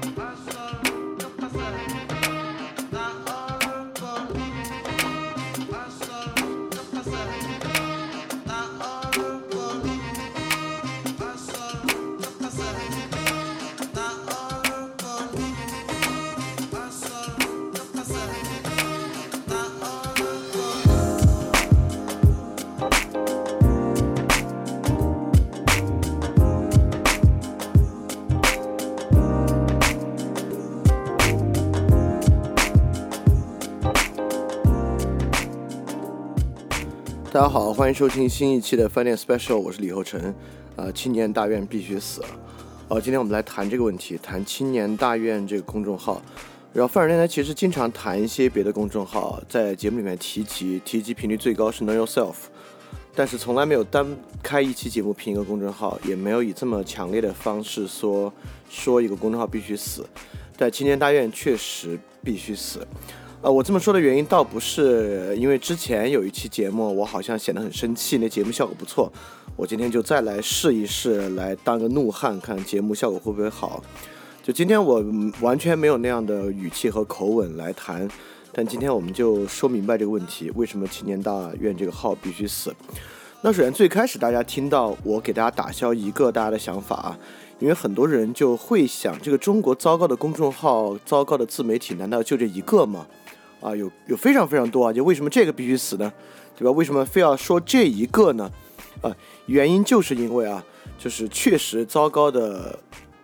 大迎收听新一期的饭店 special，我是李厚成。啊，青年大院必须死。哦，今天我们来谈这个问题，谈青年大院这个公众号。然后范儿电台其实经常谈一些别的公众号，在节目里面提及，提及频率最高是 Know Yourself，但是从来没有单开一期节目评一个公众号，也没有以这么强烈的方式说说一个公众号必须死。但青年大院确实必须死。呃，我这么说的原因倒不是因为之前有一期节目我好像显得很生气，那节目效果不错，我今天就再来试一试，来当个怒汉，看节目效果会不会好。就今天我完全没有那样的语气和口吻来谈，但今天我们就说明白这个问题：为什么青年大院这个号必须死？那首先最开始大家听到我给大家打消一个大家的想法啊，因为很多人就会想，这个中国糟糕的公众号、糟糕的自媒体，难道就这一个吗？啊，有有非常非常多啊，就为什么这个必须死呢？对吧？为什么非要说这一个呢？啊，原因就是因为啊，就是确实糟糕的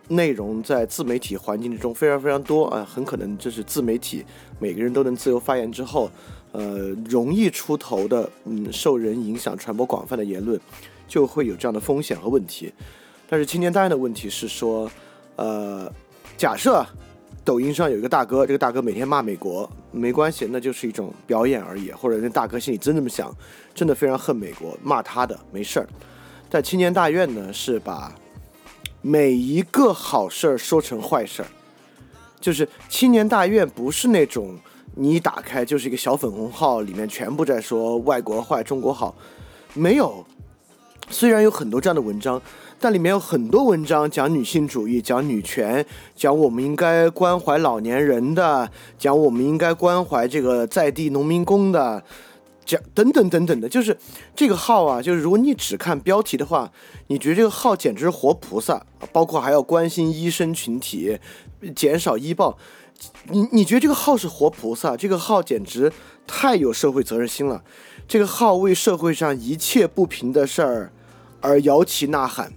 内容在自媒体环境之中非常非常多啊，很可能就是自媒体每个人都能自由发言之后，呃，容易出头的，嗯，受人影响、传播广泛的言论，就会有这样的风险和问题。但是青年大院的问题是说，呃，假设。抖音上有一个大哥，这个大哥每天骂美国，没关系，那就是一种表演而已。或者那大哥心里真这么想，真的非常恨美国，骂他的没事儿。但青年大院呢，是把每一个好事儿说成坏事儿，就是青年大院不是那种你一打开就是一个小粉红号，里面全部在说外国坏，中国好，没有。虽然有很多这样的文章。但里面有很多文章讲女性主义，讲女权，讲我们应该关怀老年人的，讲我们应该关怀这个在地农民工的，讲等等等等的。就是这个号啊，就是如果你只看标题的话，你觉得这个号简直是活菩萨，包括还要关心医生群体，减少医报，你你觉得这个号是活菩萨？这个号简直太有社会责任心了。这个号为社会上一切不平的事儿而摇旗呐喊。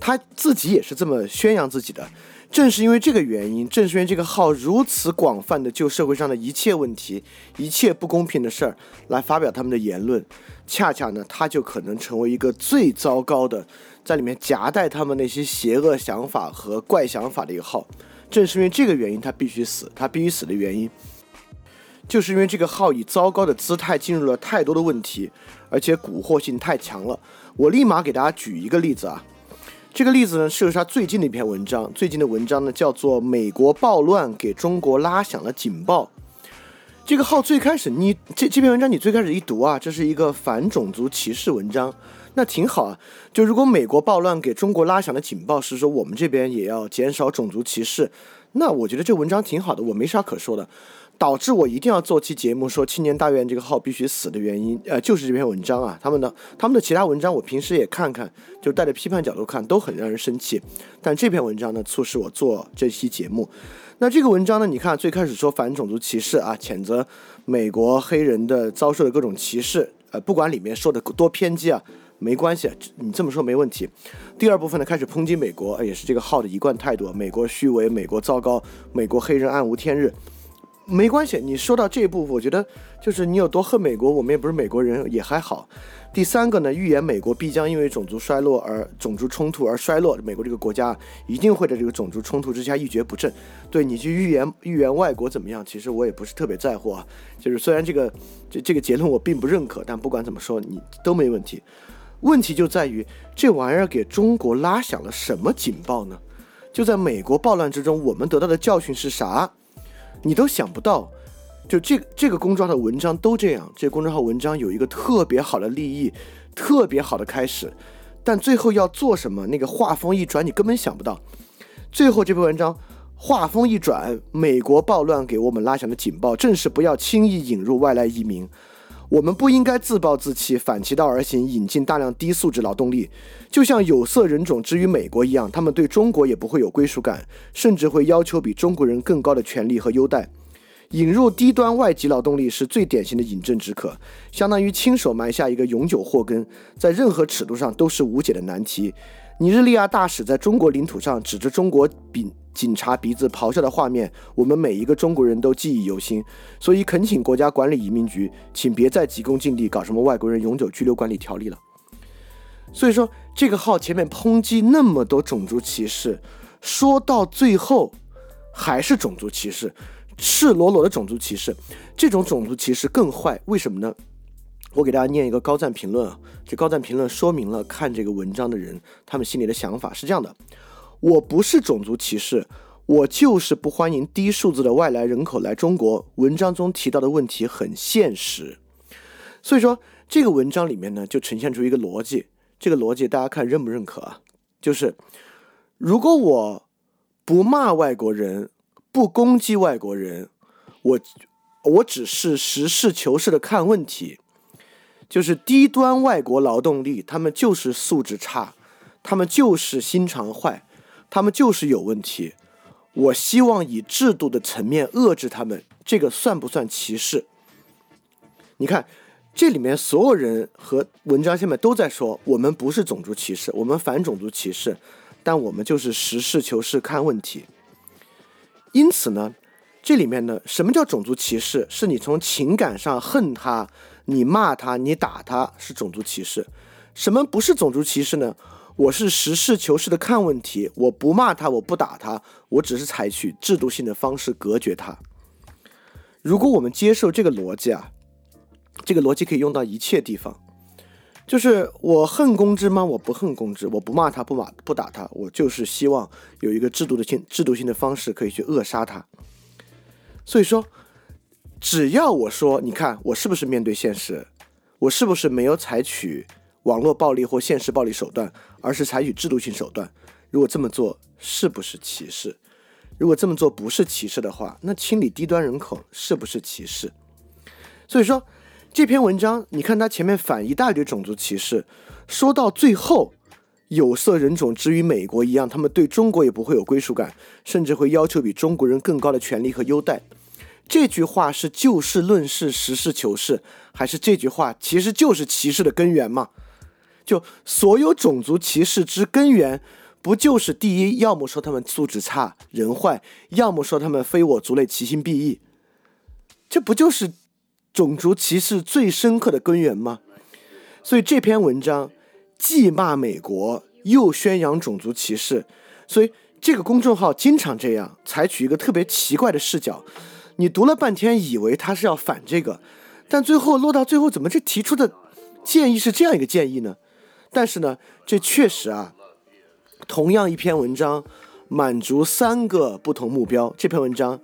他自己也是这么宣扬自己的，正是因为这个原因，正是因为这个号如此广泛的就社会上的一切问题、一切不公平的事儿来发表他们的言论，恰恰呢，他就可能成为一个最糟糕的，在里面夹带他们那些邪恶想法和怪想法的一个号。正是因为这个原因，他必须死。他必须死的原因，就是因为这个号以糟糕的姿态进入了太多的问题，而且蛊惑性太强了。我立马给大家举一个例子啊。这个例子呢，是他最近的一篇文章。最近的文章呢，叫做《美国暴乱给中国拉响了警报》。这个号最开始，你这这篇文章你最开始一读啊，这是一个反种族歧视文章，那挺好啊。就如果美国暴乱给中国拉响的警报是说我们这边也要减少种族歧视，那我觉得这文章挺好的，我没啥可说的。导致我一定要做期节目说青年大院这个号必须死的原因，呃，就是这篇文章啊。他们的他们的其他文章我平时也看看，就带着批判角度看，都很让人生气。但这篇文章呢，促使我做这期节目。那这个文章呢，你看最开始说反种族歧视啊，谴责美国黑人的遭受的各种歧视，呃，不管里面说的多偏激啊，没关系，你这么说没问题。第二部分呢，开始抨击美国，也是这个号的一贯态度，美国虚伪，美国糟糕，美国黑人暗无天日。没关系，你说到这一步，我觉得就是你有多恨美国，我们也不是美国人，也还好。第三个呢，预言美国必将因为种族衰落而种族冲突而衰落，美国这个国家一定会在这个种族冲突之下一蹶不振。对你去预言预言外国怎么样，其实我也不是特别在乎啊。就是虽然这个这这个结论我并不认可，但不管怎么说，你都没问题。问题就在于这玩意儿给中国拉响了什么警报呢？就在美国暴乱之中，我们得到的教训是啥？你都想不到，就这个这个公众号的文章都这样。这公众号文章有一个特别好的立意，特别好的开始，但最后要做什么？那个画风一转，你根本想不到。最后这篇文章画风一转，美国暴乱给我们拉响的警报，正是不要轻易引入外来移民。我们不应该自暴自弃，反其道而行，引进大量低素质劳动力，就像有色人种之于美国一样，他们对中国也不会有归属感，甚至会要求比中国人更高的权利和优待。引入低端外籍劳动力是最典型的饮鸩止渴，相当于亲手埋下一个永久祸根，在任何尺度上都是无解的难题。尼日利亚大使在中国领土上指着中国警警察鼻子咆哮的画面，我们每一个中国人都记忆犹新。所以恳请国家管理移民局，请别再急功近利，搞什么外国人永久居留管理条例了。所以说，这个号前面抨击那么多种族歧视，说到最后还是种族歧视。赤裸裸的种族歧视，这种种族歧视更坏，为什么呢？我给大家念一个高赞评论啊，这高赞评论说明了看这个文章的人他们心里的想法是这样的：我不是种族歧视，我就是不欢迎低数字的外来人口来中国。文章中提到的问题很现实，所以说这个文章里面呢就呈现出一个逻辑，这个逻辑大家看认不认可啊？就是如果我不骂外国人。不攻击外国人，我我只是实事求是的看问题，就是低端外国劳动力，他们就是素质差，他们就是心肠坏，他们就是有问题。我希望以制度的层面遏制他们，这个算不算歧视？你看这里面所有人和文章下面都在说，我们不是种族歧视，我们反种族歧视，但我们就是实事求是看问题。因此呢，这里面呢，什么叫种族歧视？是你从情感上恨他，你骂他，你打他，是种族歧视。什么不是种族歧视呢？我是实事求是的看问题，我不骂他，我不打他，我只是采取制度性的方式隔绝他。如果我们接受这个逻辑啊，这个逻辑可以用到一切地方。就是我恨公知吗？我不恨公知，我不骂他，不骂不打他，我就是希望有一个制度的性制度性的方式可以去扼杀他。所以说，只要我说，你看我是不是面对现实，我是不是没有采取网络暴力或现实暴力手段，而是采取制度性手段？如果这么做是不是歧视？如果这么做不是歧视的话，那清理低端人口是不是歧视？所以说。这篇文章，你看它前面反一大堆种族歧视，说到最后，有色人种之于美国一样，他们对中国也不会有归属感，甚至会要求比中国人更高的权利和优待。这句话是就事论事、实事求是，还是这句话其实就是歧视的根源吗？就所有种族歧视之根源，不就是第一，要么说他们素质差、人坏，要么说他们非我族类、其心必异，这不就是？种族歧视最深刻的根源吗？所以这篇文章既骂美国，又宣扬种族歧视。所以这个公众号经常这样，采取一个特别奇怪的视角。你读了半天，以为他是要反这个，但最后落到最后，怎么这提出的建议是这样一个建议呢？但是呢，这确实啊，同样一篇文章，满足三个不同目标。这篇文章。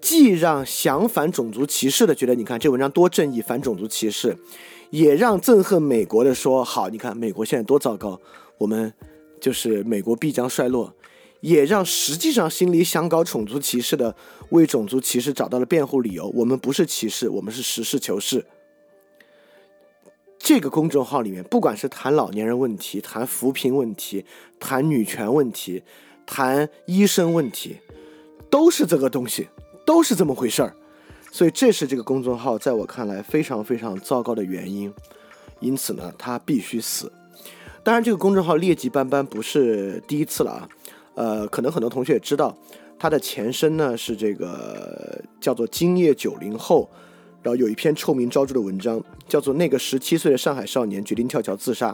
既让想反种族歧视的觉得，你看这文章多正义，反种族歧视，也让憎恨美国的说好，你看美国现在多糟糕，我们就是美国必将衰落，也让实际上心里想搞种族歧视的为种族歧视找到了辩护理由，我们不是歧视，我们是实事求是。这个公众号里面，不管是谈老年人问题，谈扶贫问题，谈女权问题，谈医生问题，都是这个东西。都是这么回事儿，所以这是这个公众号在我看来非常非常糟糕的原因，因此呢，它必须死。当然，这个公众号劣迹斑斑不是第一次了啊，呃，可能很多同学也知道，它的前身呢是这个叫做“今夜九零后”，然后有一篇臭名昭著的文章，叫做《那个十七岁的上海少年决定跳桥自杀》。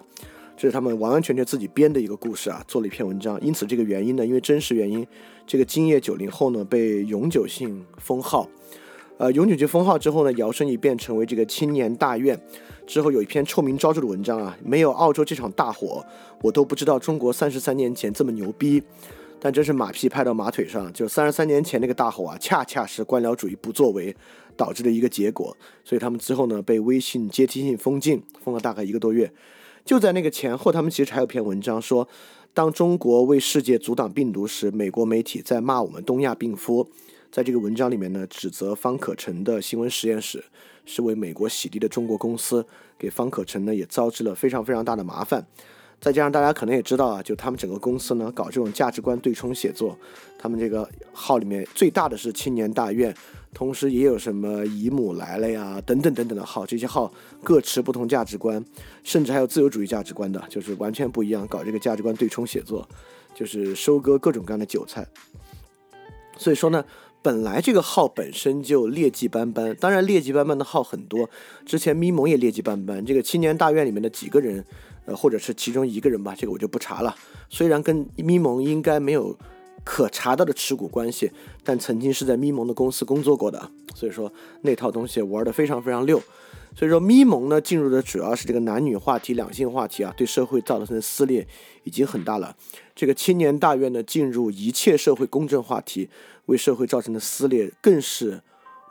这是他们完完全全自己编的一个故事啊，做了一篇文章。因此，这个原因呢，因为真实原因，这个今夜九零后呢被永久性封号，呃，永久性封号之后呢，摇身一变成为这个青年大院。之后有一篇臭名昭著的文章啊，没有澳洲这场大火，我都不知道中国三十三年前这么牛逼。但真是马屁拍到马腿上，就三十三年前那个大火啊，恰恰是官僚主义不作为导致的一个结果。所以他们之后呢，被微信阶梯性封禁，封了大概一个多月。就在那个前后，他们其实还有篇文章说，当中国为世界阻挡病毒时，美国媒体在骂我们东亚病夫。在这个文章里面呢，指责方可成的新闻实验室是为美国洗地的中国公司，给方可成呢也招致了非常非常大的麻烦。再加上大家可能也知道啊，就他们整个公司呢搞这种价值观对冲写作，他们这个号里面最大的是青年大院，同时也有什么姨母来了呀等等等等的号，这些号各持不同价值观，甚至还有自由主义价值观的，就是完全不一样，搞这个价值观对冲写作，就是收割各种各样的韭菜。所以说呢。本来这个号本身就劣迹斑斑，当然劣迹斑斑的号很多，之前咪蒙也劣迹斑斑。这个青年大院里面的几个人，呃，或者是其中一个人吧，这个我就不查了。虽然跟咪蒙应该没有可查到的持股关系，但曾经是在咪蒙的公司工作过的，所以说那套东西玩的非常非常溜。所以说咪蒙呢进入的主要是这个男女话题、两性话题啊，对社会造成的撕裂已经很大了。这个青年大院呢进入一切社会公正话题。为社会造成的撕裂更是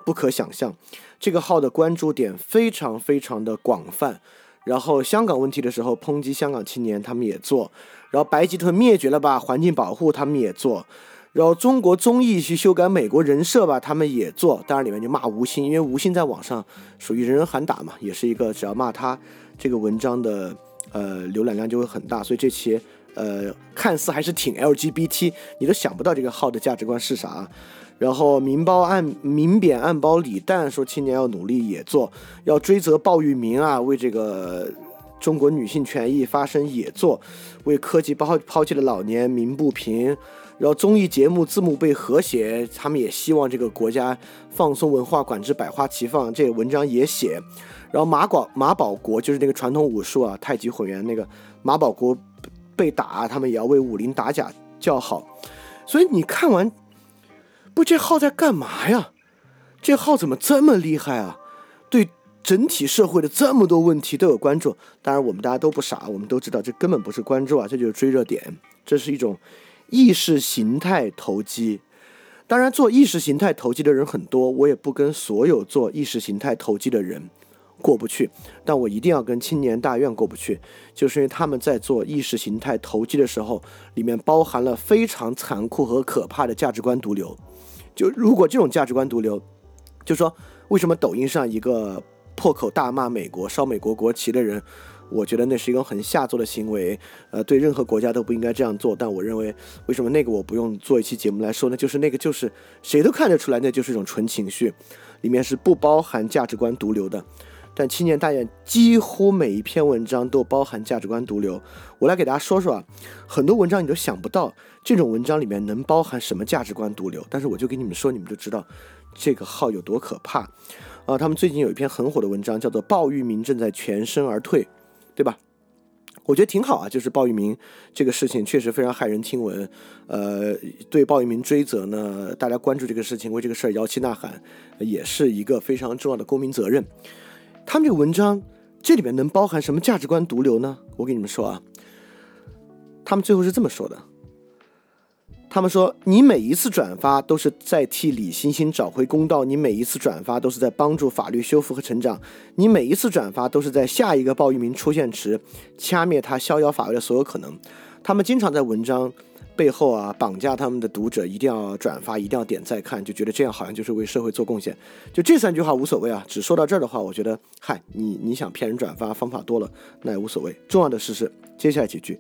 不可想象。这个号的关注点非常非常的广泛。然后香港问题的时候抨击香港青年，他们也做。然后白吉特灭绝了吧，环境保护他们也做。然后中国综艺去修改美国人设吧，他们也做。当然里面就骂吴昕，因为吴昕在网上属于人人喊打嘛，也是一个只要骂他这个文章的呃浏览量就会很大。所以这期。呃，看似还是挺 LGBT，你都想不到这个号的价值观是啥。然后明褒暗明贬暗褒李诞说青年要努力也做，要追责鲍玉明啊，为这个中国女性权益发声也做，为科技抛抛弃的老年鸣不平。然后综艺节目字幕被和谐，他们也希望这个国家放松文化管制，百花齐放。这文章也写。然后马广马保国就是那个传统武术啊，太极混元那个马保国。被打，他们也要为武林打假叫好，所以你看完，不，这号在干嘛呀？这号怎么这么厉害啊？对整体社会的这么多问题都有关注。当然，我们大家都不傻，我们都知道这根本不是关注啊，这就是追热点，这是一种意识形态投机。当然，做意识形态投机的人很多，我也不跟所有做意识形态投机的人。过不去，但我一定要跟青年大院过不去，就是因为他们在做意识形态投机的时候，里面包含了非常残酷和可怕的价值观毒瘤。就如果这种价值观毒瘤，就说为什么抖音上一个破口大骂美国、烧美国国旗的人，我觉得那是一个很下作的行为，呃，对任何国家都不应该这样做。但我认为，为什么那个我不用做一期节目来说呢？就是那个就是谁都看得出来，那就是一种纯情绪，里面是不包含价值观毒瘤的。但青年大院几乎每一篇文章都包含价值观毒瘤，我来给大家说说啊，很多文章你都想不到这种文章里面能包含什么价值观毒瘤，但是我就给你们说，你们就知道这个号有多可怕啊！他们最近有一篇很火的文章，叫做《鲍玉明正在全身而退》，对吧？我觉得挺好啊，就是鲍玉明这个事情确实非常骇人听闻，呃，对鲍玉明追责呢，大家关注这个事情，为这个事儿摇旗呐喊，也是一个非常重要的公民责任。他们这个文章，这里面能包含什么价值观毒瘤呢？我跟你们说啊，他们最后是这么说的：他们说，你每一次转发都是在替李星星找回公道，你每一次转发都是在帮助法律修复和成长，你每一次转发都是在下一个鲍玉明出现时掐灭他逍遥法外的所有可能。他们经常在文章。背后啊，绑架他们的读者一定要转发，一定要点赞看，就觉得这样好像就是为社会做贡献。就这三句话无所谓啊，只说到这儿的话，我觉得，嗨，你你想骗人转发方法多了，那也无所谓。重要的是是接下来几句，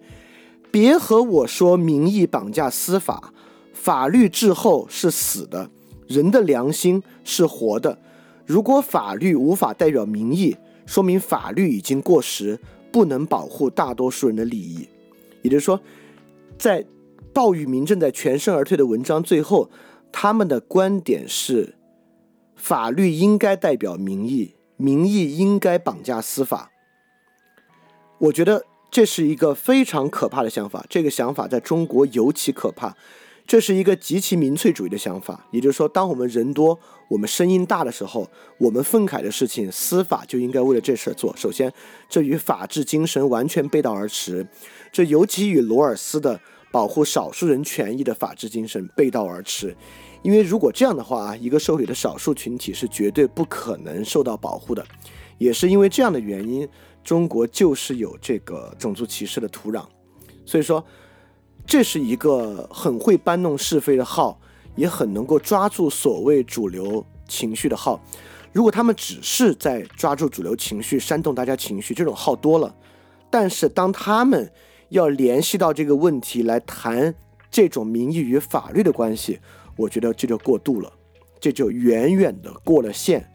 别和我说民意绑架司法，法律滞后是死的，人的良心是活的。如果法律无法代表民意，说明法律已经过时，不能保护大多数人的利益。也就是说，在鲍玉明正在全身而退的文章最后，他们的观点是：法律应该代表民意，民意应该绑架司法。我觉得这是一个非常可怕的想法，这个想法在中国尤其可怕。这是一个极其民粹主义的想法，也就是说，当我们人多，我们声音大的时候，我们愤慨的事情，司法就应该为了这事儿做。首先，这与法治精神完全背道而驰，这尤其与罗尔斯的。保护少数人权益的法治精神背道而驰，因为如果这样的话，一个社会的少数群体是绝对不可能受到保护的。也是因为这样的原因，中国就是有这个种族歧视的土壤。所以说，这是一个很会搬弄是非的号，也很能够抓住所谓主流情绪的号。如果他们只是在抓住主流情绪、煽动大家情绪，这种号多了。但是当他们要联系到这个问题来谈这种民意与法律的关系，我觉得这就过度了，这就远远的过了线。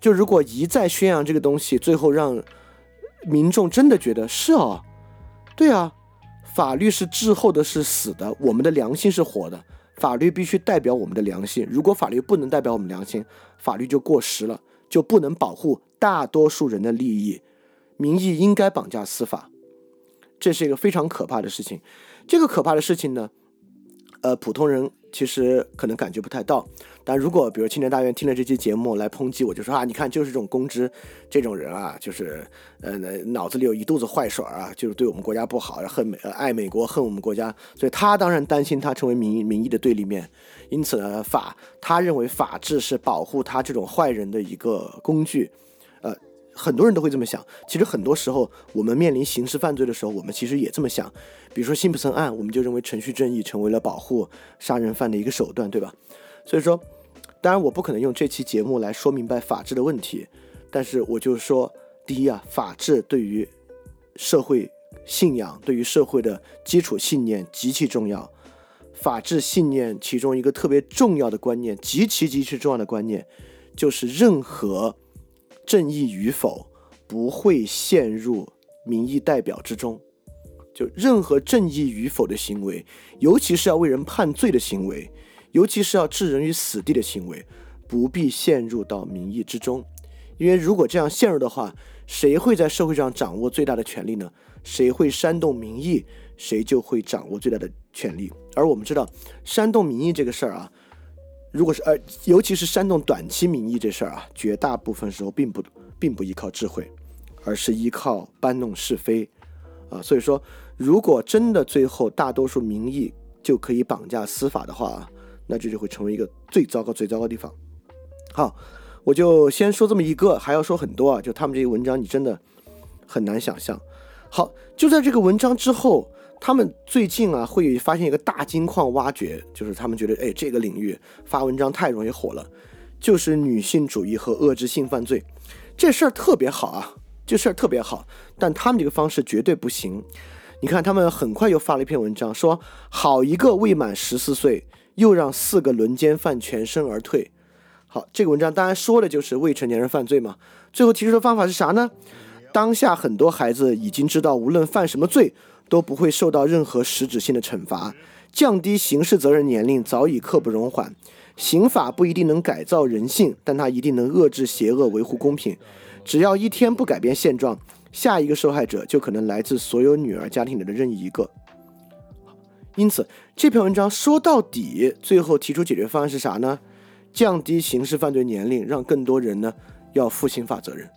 就如果一再宣扬这个东西，最后让民众真的觉得是哦，对啊。法律是滞后的，是死的。我们的良心是活的，法律必须代表我们的良心。如果法律不能代表我们良心，法律就过时了，就不能保护大多数人的利益。民意应该绑架司法，这是一个非常可怕的事情。这个可怕的事情呢，呃，普通人。其实可能感觉不太到，但如果比如青年大院听了这期节目来抨击我，就说啊，你看就是这种公知这种人啊，就是呃脑子里有一肚子坏水啊，就是对我们国家不好，恨美爱美国，恨我们国家，所以他当然担心他成为民意民意的对立面，因此呢，法他认为法治是保护他这种坏人的一个工具，很多人都会这么想，其实很多时候我们面临刑事犯罪的时候，我们其实也这么想。比如说辛普森案，我们就认为程序正义成为了保护杀人犯的一个手段，对吧？所以说，当然我不可能用这期节目来说明白法治的问题，但是我就说，第一啊，法治对于社会信仰、对于社会的基础信念极其重要。法治信念其中一个特别重要的观念，极其极其重要的观念，就是任何。正义与否不会陷入民意代表之中，就任何正义与否的行为，尤其是要为人判罪的行为，尤其是要置人于死地的行为，不必陷入到民意之中，因为如果这样陷入的话，谁会在社会上掌握最大的权利呢？谁会煽动民意，谁就会掌握最大的权利。而我们知道，煽动民意这个事儿啊。如果是呃，尤其是煽动短期民意这事儿啊，绝大部分时候并不并不依靠智慧，而是依靠搬弄是非，啊，所以说，如果真的最后大多数民意就可以绑架司法的话，那这就会成为一个最糟糕、最糟糕的地方。好，我就先说这么一个，还要说很多啊，就他们这些文章，你真的很难想象。好，就在这个文章之后。他们最近啊，会发现一个大金矿挖掘，就是他们觉得，哎，这个领域发文章太容易火了，就是女性主义和遏制性犯罪，这事儿特别好啊，这事儿特别好，但他们这个方式绝对不行。你看，他们很快又发了一篇文章，说好一个未满十四岁，又让四个轮奸犯全身而退。好，这个文章当然说的就是未成年人犯罪嘛。最后提出的方法是啥呢？当下很多孩子已经知道，无论犯什么罪。都不会受到任何实质性的惩罚，降低刑事责任年龄早已刻不容缓。刑法不一定能改造人性，但它一定能遏制邪恶，维护公平。只要一天不改变现状，下一个受害者就可能来自所有女儿家庭里的任意一个。因此，这篇文章说到底，最后提出解决方案是啥呢？降低刑事犯罪年龄，让更多人呢要负刑法责任。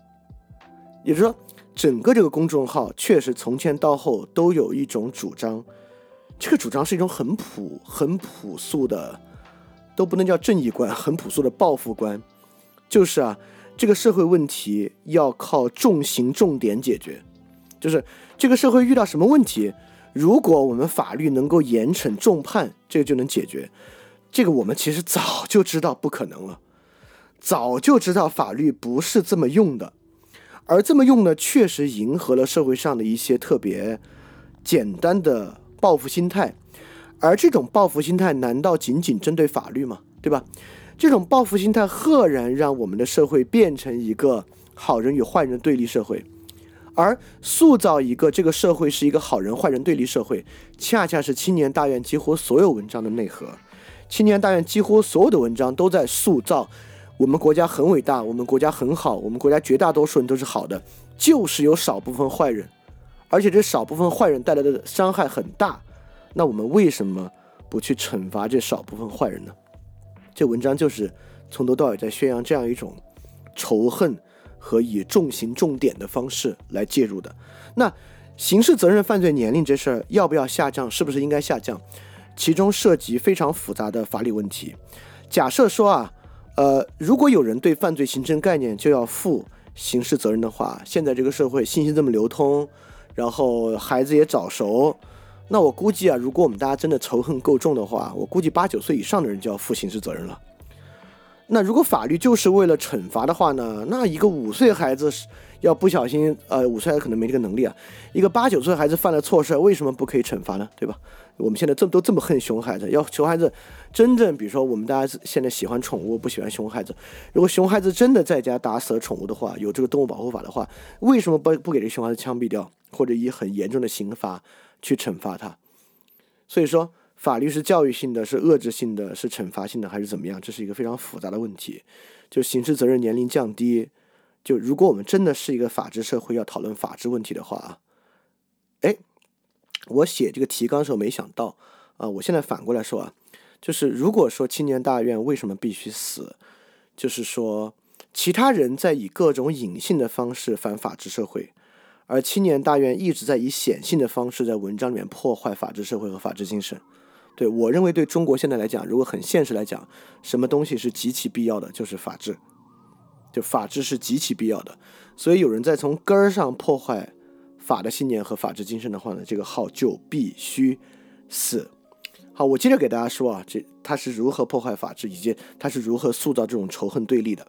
也就是说。整个这个公众号确实从前到后都有一种主张，这个主张是一种很朴、很朴素的，都不能叫正义观，很朴素的报复观，就是啊，这个社会问题要靠重刑重点解决，就是这个社会遇到什么问题，如果我们法律能够严惩重判，这个就能解决。这个我们其实早就知道不可能了，早就知道法律不是这么用的。而这么用呢，确实迎合了社会上的一些特别简单的报复心态。而这种报复心态，难道仅仅针对法律吗？对吧？这种报复心态赫然让我们的社会变成一个好人与坏人对立社会。而塑造一个这个社会是一个好人坏人对立社会，恰恰是青年大院几乎所有文章的内核。青年大院几乎所有的文章都在塑造。我们国家很伟大，我们国家很好，我们国家绝大多数人都是好的，就是有少部分坏人，而且这少部分坏人带来的伤害很大。那我们为什么不去惩罚这少部分坏人呢？这文章就是从头到尾在宣扬这样一种仇恨和以重刑重点的方式来介入的。那刑事责任犯罪年龄这事儿要不要下降？是不是应该下降？其中涉及非常复杂的法理问题。假设说啊。呃，如果有人对犯罪形成概念就要负刑事责任的话，现在这个社会信息这么流通，然后孩子也早熟，那我估计啊，如果我们大家真的仇恨够重的话，我估计八九岁以上的人就要负刑事责任了。那如果法律就是为了惩罚的话呢？那一个五岁孩子要不小心，呃，五岁孩子可能没这个能力啊。一个八九岁孩子犯了错事，为什么不可以惩罚呢？对吧？我们现在这么都这么恨熊孩子，要熊孩子真正，比如说我们大家现在喜欢宠物，不喜欢熊孩子。如果熊孩子真的在家打死了宠物的话，有这个动物保护法的话，为什么不不给这熊孩子枪毙掉，或者以很严重的刑罚去惩罚他？所以说。法律是教育性的，是遏制性的，是惩罚性的，还是怎么样？这是一个非常复杂的问题。就刑事责任年龄降低，就如果我们真的是一个法治社会，要讨论法治问题的话啊，哎，我写这个提纲的时候没想到啊，我现在反过来说啊，就是如果说青年大院为什么必须死，就是说其他人在以各种隐性的方式反法治社会，而青年大院一直在以显性的方式在文章里面破坏法治社会和法治精神。对我认为，对中国现在来讲，如果很现实来讲，什么东西是极其必要的，就是法治。就法治是极其必要的，所以有人在从根儿上破坏法的信念和法治精神的话呢，这个号就必须死。好，我接着给大家说啊，这他是如何破坏法治，以及他是如何塑造这种仇恨对立的。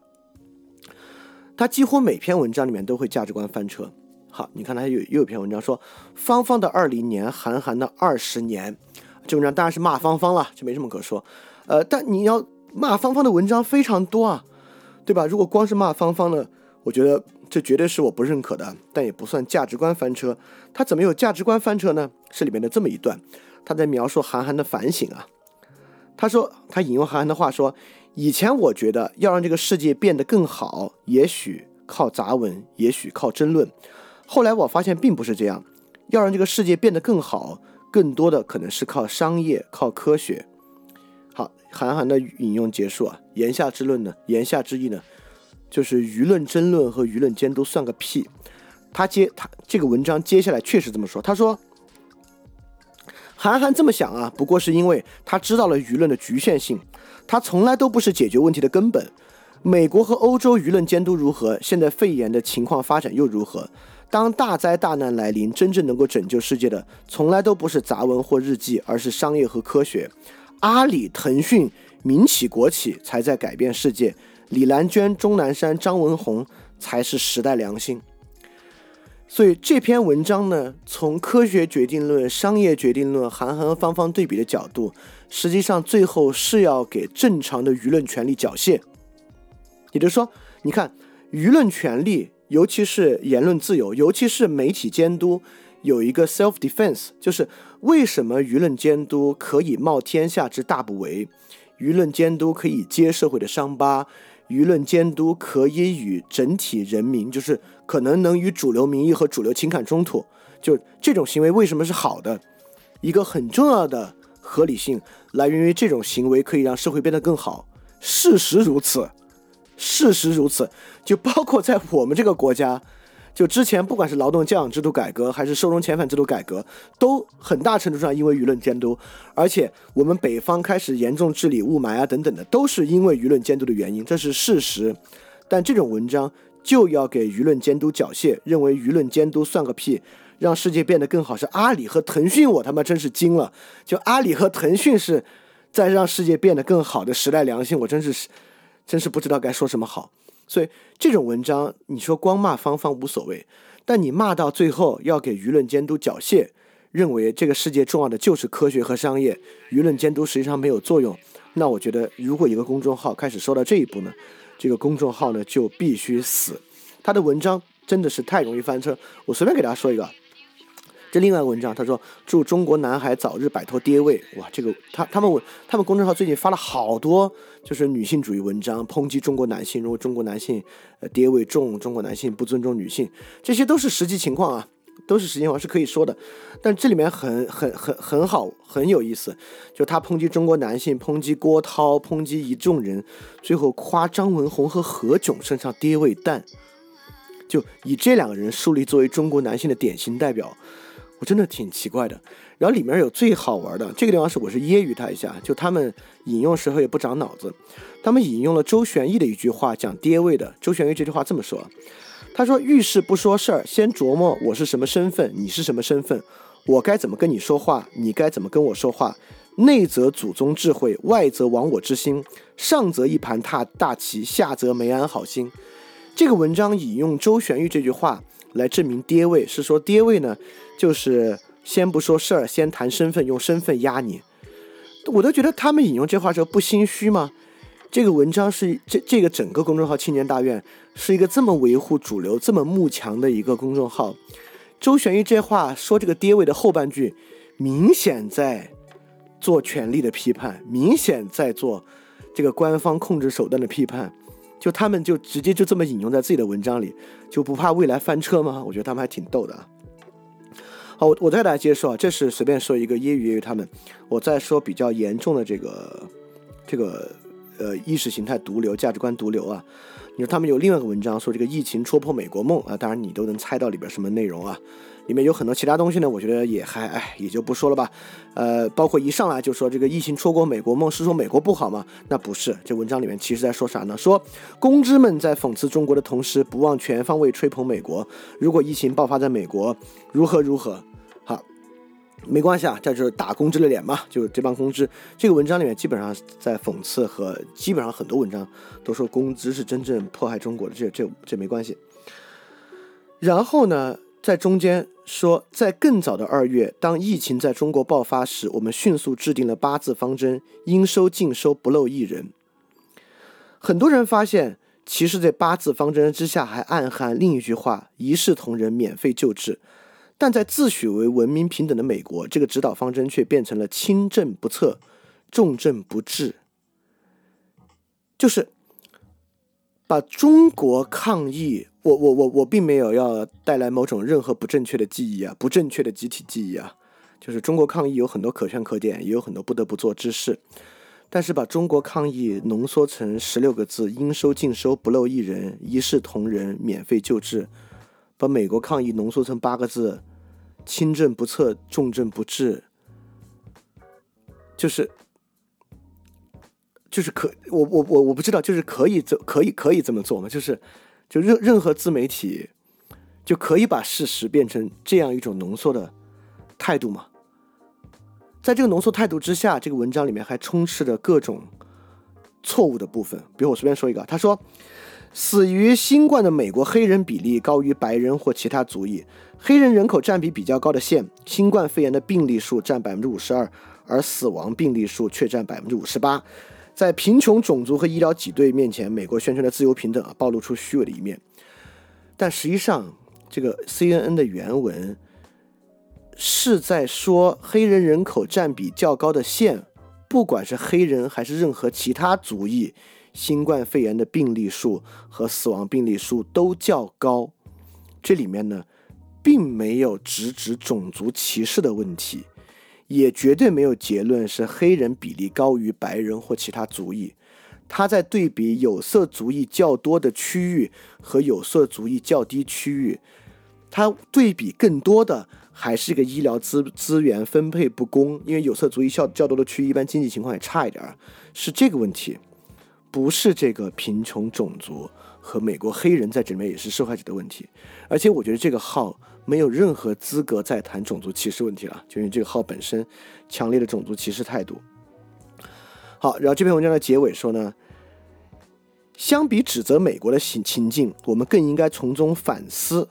他几乎每篇文章里面都会价值观翻车。好，你看他有又有篇文章说，芳芳的二零年，韩寒的二十年。这文章当然是骂芳芳了，就没什么可说。呃，但你要骂芳芳的文章非常多啊，对吧？如果光是骂芳芳呢，我觉得这绝对是我不认可的，但也不算价值观翻车。他怎么有价值观翻车呢？是里面的这么一段，他在描述韩寒的反省啊。他说，他引用韩寒的话说：“以前我觉得要让这个世界变得更好，也许靠杂文，也许靠争论。后来我发现并不是这样，要让这个世界变得更好。”更多的可能是靠商业、靠科学。好，韩寒的引用结束啊。言下之论呢，言下之意呢，就是舆论争论和舆论监督算个屁。他接他这个文章接下来确实这么说。他说，韩寒这么想啊，不过是因为他知道了舆论的局限性，他从来都不是解决问题的根本。美国和欧洲舆论监督如何？现在肺炎的情况发展又如何？当大灾大难来临，真正能够拯救世界的，从来都不是杂文或日记，而是商业和科学。阿里、腾讯、民企、国企才在改变世界。李兰娟、钟南山、张文宏才是时代良心。所以这篇文章呢，从科学决定论、商业决定论、韩寒和方方对比的角度，实际上最后是要给正常的舆论权利缴械。也就是说，你看舆论权利。尤其是言论自由，尤其是媒体监督，有一个 self defense，就是为什么舆论监督可以冒天下之大不韪，舆论监督可以揭社会的伤疤，舆论监督可以与整体人民，就是可能能与主流民意和主流情感冲突，就这种行为为什么是好的？一个很重要的合理性来源于这种行为可以让社会变得更好，事实如此。事实如此，就包括在我们这个国家，就之前不管是劳动教养制度改革，还是收容遣返制度改革，都很大程度上因为舆论监督，而且我们北方开始严重治理雾霾啊等等的，都是因为舆论监督的原因，这是事实。但这种文章就要给舆论监督缴械，认为舆论监督算个屁，让世界变得更好是阿里和腾讯，我他妈真是惊了。就阿里和腾讯是在让世界变得更好的时代良心，我真是。真是不知道该说什么好，所以这种文章，你说光骂芳芳无所谓，但你骂到最后要给舆论监督缴械，认为这个世界重要的就是科学和商业，舆论监督实际上没有作用，那我觉得如果一个公众号开始说到这一步呢，这个公众号呢就必须死，他的文章真的是太容易翻车。我随便给大家说一个。这另外一个文章，他说祝中国男孩早日摆脱爹味。哇，这个他他们他们公众号最近发了好多就是女性主义文章，抨击中国男性，认为中国男性呃爹味重，中国男性不尊重女性，这些都是实际情况啊，都是实际情况是可以说的。但这里面很很很很好，很有意思，就他抨击中国男性，抨击郭涛，抨击一众人，最后夸张文宏和何炅身上爹味淡，就以这两个人树立作为中国男性的典型代表。我真的挺奇怪的，然后里面有最好玩的这个地方是我是揶揄他一下，就他们引用时候也不长脑子，他们引用了周玄义的一句话讲爹味的。周玄义这句话这么说，他说遇事不说事儿，先琢磨我是什么身份，你是什么身份，我该怎么跟你说话，你该怎么跟我说话。内则祖宗智慧，外则亡我之心。上则一盘踏大棋，下则没安好心。这个文章引用周玄玉这句话来证明爹位，是说爹位呢，就是先不说事儿，先谈身份，用身份压你。我都觉得他们引用这话时候不心虚吗？这个文章是这这个整个公众号青年大院是一个这么维护主流、这么慕强的一个公众号。周旋玉这话说这个爹位的后半句，明显在。做权力的批判，明显在做这个官方控制手段的批判，就他们就直接就这么引用在自己的文章里，就不怕未来翻车吗？我觉得他们还挺逗的啊。好，我我再来接受啊，这是随便说一个揶揄揶揄他们。我再说比较严重的这个这个呃意识形态毒瘤、价值观毒瘤啊。你说他们有另外一个文章说这个疫情戳破美国梦啊，当然你都能猜到里边什么内容啊。里面有很多其他东西呢，我觉得也还哎，也就不说了吧。呃，包括一上来就说这个疫情戳破美国梦，是说美国不好吗？那不是，这文章里面其实在说啥呢？说公知们在讽刺中国的同时，不忘全方位吹捧美国。如果疫情爆发在美国，如何如何？没关系啊，这就是打公知的脸嘛，就是这帮公知。这个文章里面基本上在讽刺和基本上很多文章都说工资是真正迫害中国的，这这这没关系。然后呢？在中间说，在更早的二月，当疫情在中国爆发时，我们迅速制定了八字方针：应收尽收，不漏一人。很多人发现，其实这八字方针之下还暗含另一句话：一视同仁，免费救治。但在自诩为文明平等的美国，这个指导方针却变成了轻症不测，重症不治。就是把中国抗疫。我我我我并没有要带来某种任何不正确的记忆啊，不正确的集体记忆啊，就是中国抗疫有很多可圈可点，也有很多不得不做之事，但是把中国抗疫浓缩成十六个字：应收尽收，不漏一人，一视同仁，免费救治；把美国抗疫浓缩成八个字：轻症不测，重症不治，就是就是可我我我我不知道，就是可以这可以可以这么做吗？就是。就任任何自媒体就可以把事实变成这样一种浓缩的态度吗？在这个浓缩态度之下，这个文章里面还充斥着各种错误的部分。比如我随便说一个，他说，死于新冠的美国黑人比例高于白人或其他族裔，黑人人口占比比较高的县，新冠肺炎的病例数占百分之五十二，而死亡病例数却占百分之五十八。在贫穷、种族和医疗挤兑面前，美国宣传的自由平等啊，暴露出虚伪的一面。但实际上，这个 CNN 的原文是在说，黑人人口占比较高的县，不管是黑人还是任何其他族裔，新冠肺炎的病例数和死亡病例数都较高。这里面呢，并没有直指种族歧视的问题。也绝对没有结论是黑人比例高于白人或其他族裔。他在对比有色族裔较多的区域和有色族裔较低区域，他对比更多的还是一个医疗资资源分配不公，因为有色族裔较较多的区域一般经济情况也差一点，是这个问题，不是这个贫穷种族和美国黑人在这里面也是受害者的问题。而且我觉得这个号。没有任何资格再谈种族歧视问题了，就因为这个号本身强烈的种族歧视态度。好，然后这篇文章的结尾说呢，相比指责美国的情情境，我们更应该从中反思。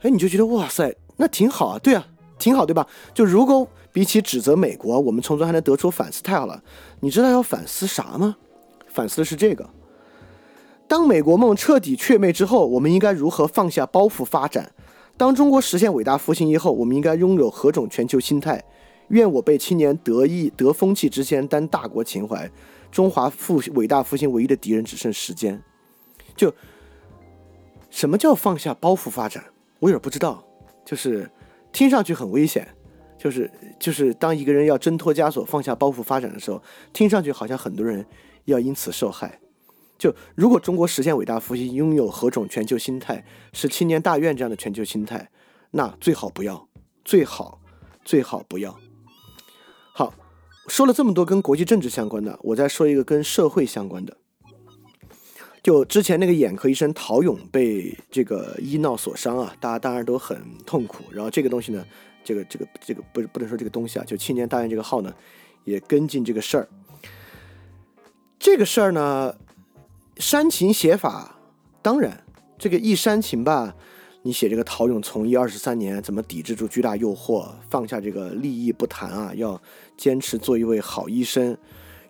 哎，你就觉得哇塞，那挺好啊，对啊，挺好，对吧？就如果比起指责美国，我们从中还能得出反思，太好了。你知道要反思啥吗？反思的是这个：当美国梦彻底确灭之后，我们应该如何放下包袱发展？当中国实现伟大复兴以后，我们应该拥有何种全球心态？愿我辈青年得意得风气之先，担大国情怀。中华复伟大复兴唯一的敌人只剩时间。就什么叫放下包袱发展？我有点不知道。就是听上去很危险。就是就是当一个人要挣脱枷锁、放下包袱发展的时候，听上去好像很多人要因此受害。就如果中国实现伟大复兴，拥有何种全球心态？是青年大院这样的全球心态，那最好不要，最好最好不要。好，说了这么多跟国际政治相关的，我再说一个跟社会相关的。就之前那个眼科医生陶勇被这个医闹所伤啊，大家当然都很痛苦。然后这个东西呢，这个这个这个不不能说这个东西啊，就青年大院这个号呢，也跟进这个事儿。这个事儿呢，煽情写法，当然这个一煽情吧，你写这个陶勇从医二十三年，怎么抵制住巨大诱惑，放下这个利益不谈啊，要坚持做一位好医生。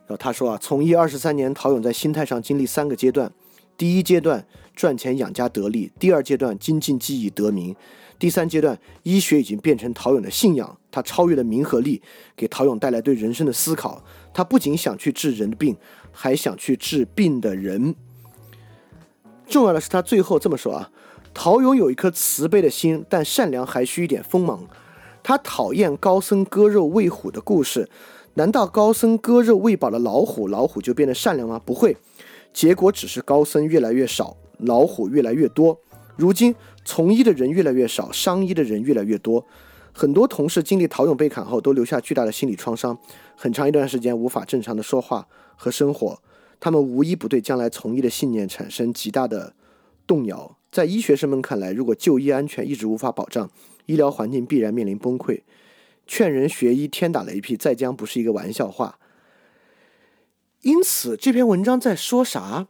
然后他说啊，从医二十三年，陶勇在心态上经历三个阶段：第一阶段赚钱养家得利；第二阶段精进技艺得名。第三阶段，医学已经变成陶勇的信仰，他超越了名和利，给陶勇带来对人生的思考。他不仅想去治人的病，还想去治病的人。重要的是，他最后这么说啊：陶勇有一颗慈悲的心，但善良还需一点锋芒。他讨厌高僧割肉喂虎的故事。难道高僧割肉喂饱了老虎，老虎就变得善良吗？不会，结果只是高僧越来越少，老虎越来越多。如今。从医的人越来越少，伤医的人越来越多。很多同事经历陶勇被砍后，都留下巨大的心理创伤，很长一段时间无法正常的说话和生活。他们无一不对将来从医的信念产生极大的动摇。在医学生们看来，如果就医安全一直无法保障，医疗环境必然面临崩溃。劝人学医，天打雷劈，再将不是一个玩笑话。因此，这篇文章在说啥？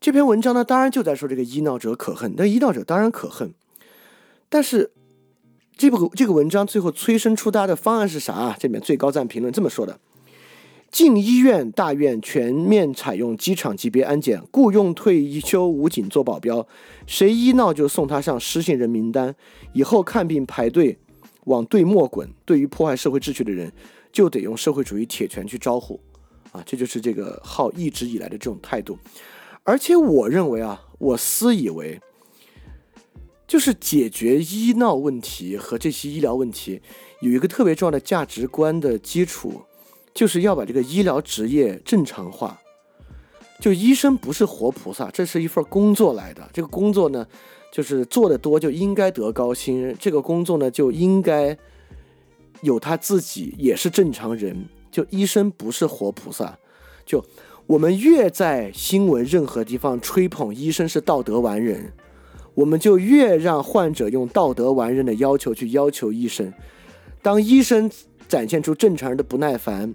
这篇文章呢，当然就在说这个医闹者可恨。那医闹者当然可恨，但是这部这个文章最后催生出大家的方案是啥？这里面最高赞评论这么说的：进医院大院全面采用机场级别安检，雇佣退休武警做保镖，谁医闹就送他上失信人名单，以后看病排队往对末滚。对于破坏社会秩序的人，就得用社会主义铁拳去招呼。啊，这就是这个号一直以来的这种态度。而且我认为啊，我私以为，就是解决医闹问题和这些医疗问题，有一个特别重要的价值观的基础，就是要把这个医疗职业正常化。就医生不是活菩萨，这是一份工作来的。这个工作呢，就是做的多就应该得高薪。这个工作呢，就应该有他自己也是正常人。就医生不是活菩萨，就。我们越在新闻任何地方吹捧医生是道德完人，我们就越让患者用道德完人的要求去要求医生。当医生展现出正常人的不耐烦、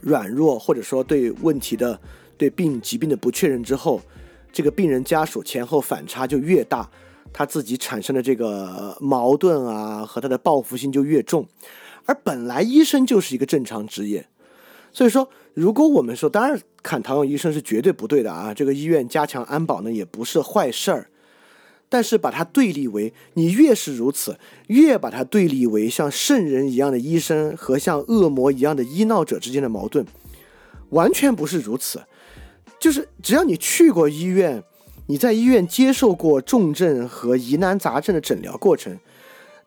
软弱，或者说对问题的、对病疾病的不确认之后，这个病人家属前后反差就越大，他自己产生的这个矛盾啊和他的报复心就越重。而本来医生就是一个正常职业，所以说。如果我们说，当然砍唐勇医生是绝对不对的啊！这个医院加强安保呢，也不是坏事儿。但是把它对立为，你越是如此，越把它对立为像圣人一样的医生和像恶魔一样的医闹者之间的矛盾，完全不是如此。就是只要你去过医院，你在医院接受过重症和疑难杂症的诊疗过程，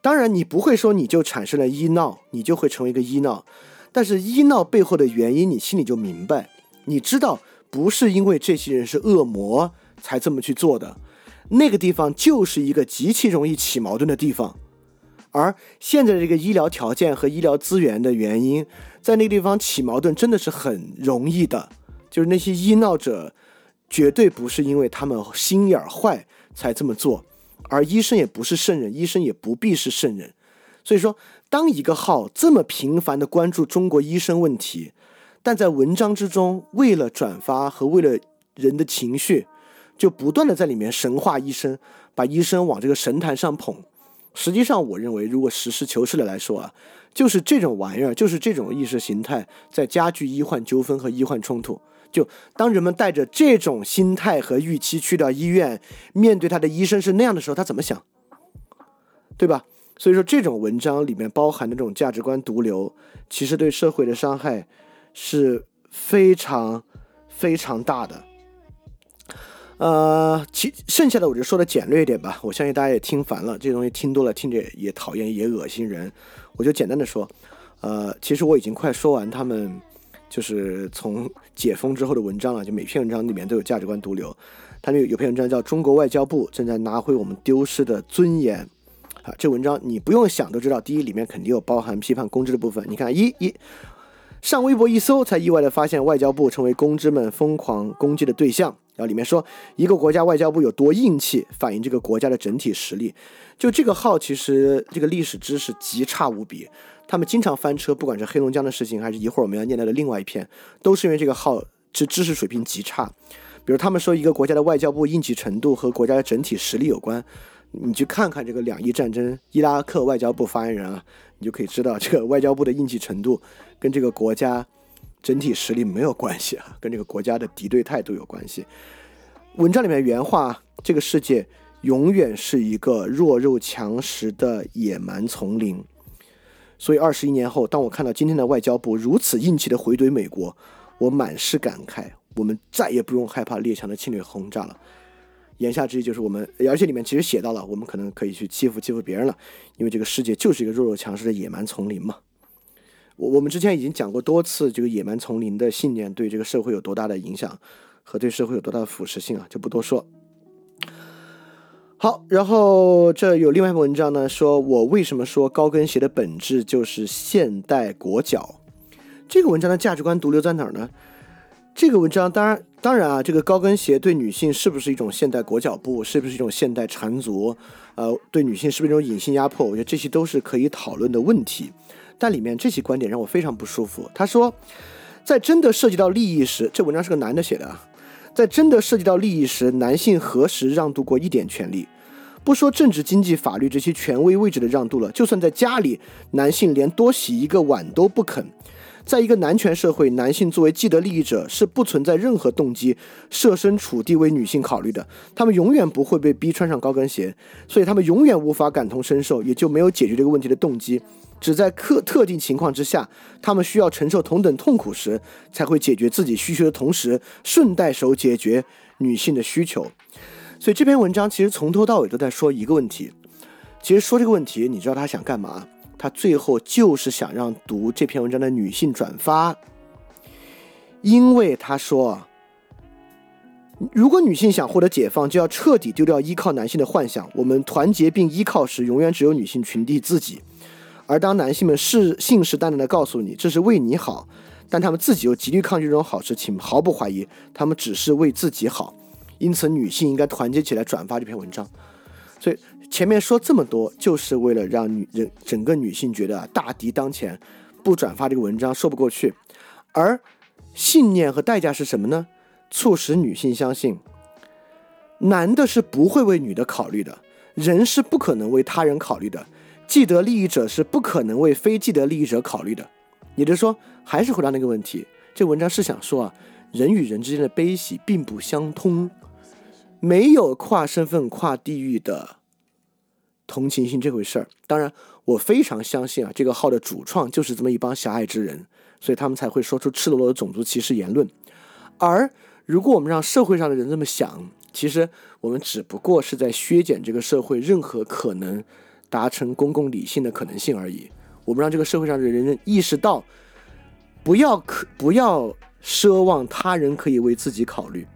当然你不会说你就产生了医闹，你就会成为一个医闹。但是医闹背后的原因，你心里就明白，你知道不是因为这些人是恶魔才这么去做的，那个地方就是一个极其容易起矛盾的地方，而现在的这个医疗条件和医疗资源的原因，在那个地方起矛盾真的是很容易的，就是那些医闹者绝对不是因为他们心眼坏才这么做，而医生也不是圣人，医生也不必是圣人，所以说。当一个号这么频繁地关注中国医生问题，但在文章之中为了转发和为了人的情绪，就不断的在里面神化医生，把医生往这个神坛上捧。实际上，我认为如果实事求是的来说啊，就是这种玩意儿，就是这种意识形态在加剧医患纠纷和医患冲突。就当人们带着这种心态和预期去到医院，面对他的医生是那样的时候，他怎么想？对吧？所以说，这种文章里面包含的这种价值观毒瘤，其实对社会的伤害是非常非常大的。呃，其剩下的我就说的简略一点吧。我相信大家也听烦了，这东西听多了，听着也讨厌，也恶心人。我就简单的说，呃，其实我已经快说完他们就是从解封之后的文章了。就每篇文章里面都有价值观毒瘤。他们有有篇文章叫《中国外交部正在拿回我们丢失的尊严》。啊，这文章你不用想都知道，第一里面肯定有包含批判公知的部分。你看，一一上微博一搜，才意外的发现外交部成为公知们疯狂攻击的对象。然后里面说一个国家外交部有多硬气，反映这个国家的整体实力。就这个号其实这个历史知识极差无比，他们经常翻车，不管是黑龙江的事情，还是一会儿我们要念到的另外一篇，都是因为这个号知知识水平极差。比如他们说一个国家的外交部硬气程度和国家的整体实力有关，你去看看这个两伊战争伊拉克外交部发言人啊，你就可以知道这个外交部的硬气程度跟这个国家整体实力没有关系啊，跟这个国家的敌对态度有关系。文章里面原话：这个世界永远是一个弱肉强食的野蛮丛林。所以二十一年后，当我看到今天的外交部如此硬气的回怼美国，我满是感慨。我们再也不用害怕列强的侵略轰炸了。言下之意就是我们，而且里面其实写到了，我们可能可以去欺负欺负别人了，因为这个世界就是一个弱肉强食的野蛮丛林嘛。我我们之前已经讲过多次，这个野蛮丛林的信念对这个社会有多大的影响和对社会有多大的腐蚀性啊，就不多说。好，然后这有另外一篇文章呢，说我为什么说高跟鞋的本质就是现代裹脚？这个文章的价值观独留在哪儿呢？这个文章当然，当然啊，这个高跟鞋对女性是不是一种现代裹脚布，是不是一种现代缠足？呃，对女性是不是一种隐性压迫？我觉得这些都是可以讨论的问题。但里面这些观点让我非常不舒服。他说，在真的涉及到利益时，这文章是个男的写的啊，在真的涉及到利益时，男性何时让渡过一点权利？不说政治、经济、法律这些权威位置的让渡了，就算在家里，男性连多洗一个碗都不肯。在一个男权社会，男性作为既得利益者是不存在任何动机设身处地为女性考虑的，他们永远不会被逼穿上高跟鞋，所以他们永远无法感同身受，也就没有解决这个问题的动机。只在特特定情况之下，他们需要承受同等痛苦时，才会解决自己需求的同时，顺带手解决女性的需求。所以这篇文章其实从头到尾都在说一个问题。其实说这个问题，你知道他想干嘛？他最后就是想让读这篇文章的女性转发，因为他说，如果女性想获得解放，就要彻底丢掉依靠男性的幻想。我们团结并依靠时，永远只有女性群体自己。而当男性们是信誓旦旦地告诉你这是为你好，但他们自己又极力抗拒这种好事，请毫不怀疑，他们只是为自己好。因此，女性应该团结起来转发这篇文章。所以。前面说这么多，就是为了让女人整个女性觉得大敌当前，不转发这个文章说不过去。而信念和代价是什么呢？促使女性相信，男的是不会为女的考虑的，人是不可能为他人考虑的，既得利益者是不可能为非既得利益者考虑的。也就是说，还是回答那个问题，这文章是想说啊，人与人之间的悲喜并不相通，没有跨身份、跨地域的。同情心这回事儿，当然我非常相信啊，这个号的主创就是这么一帮狭隘之人，所以他们才会说出赤裸裸的种族歧视言论。而如果我们让社会上的人这么想，其实我们只不过是在削减这个社会任何可能达成公共理性的可能性而已。我们让这个社会上的人人意识到，不要可不要奢望他人可以为自己考虑。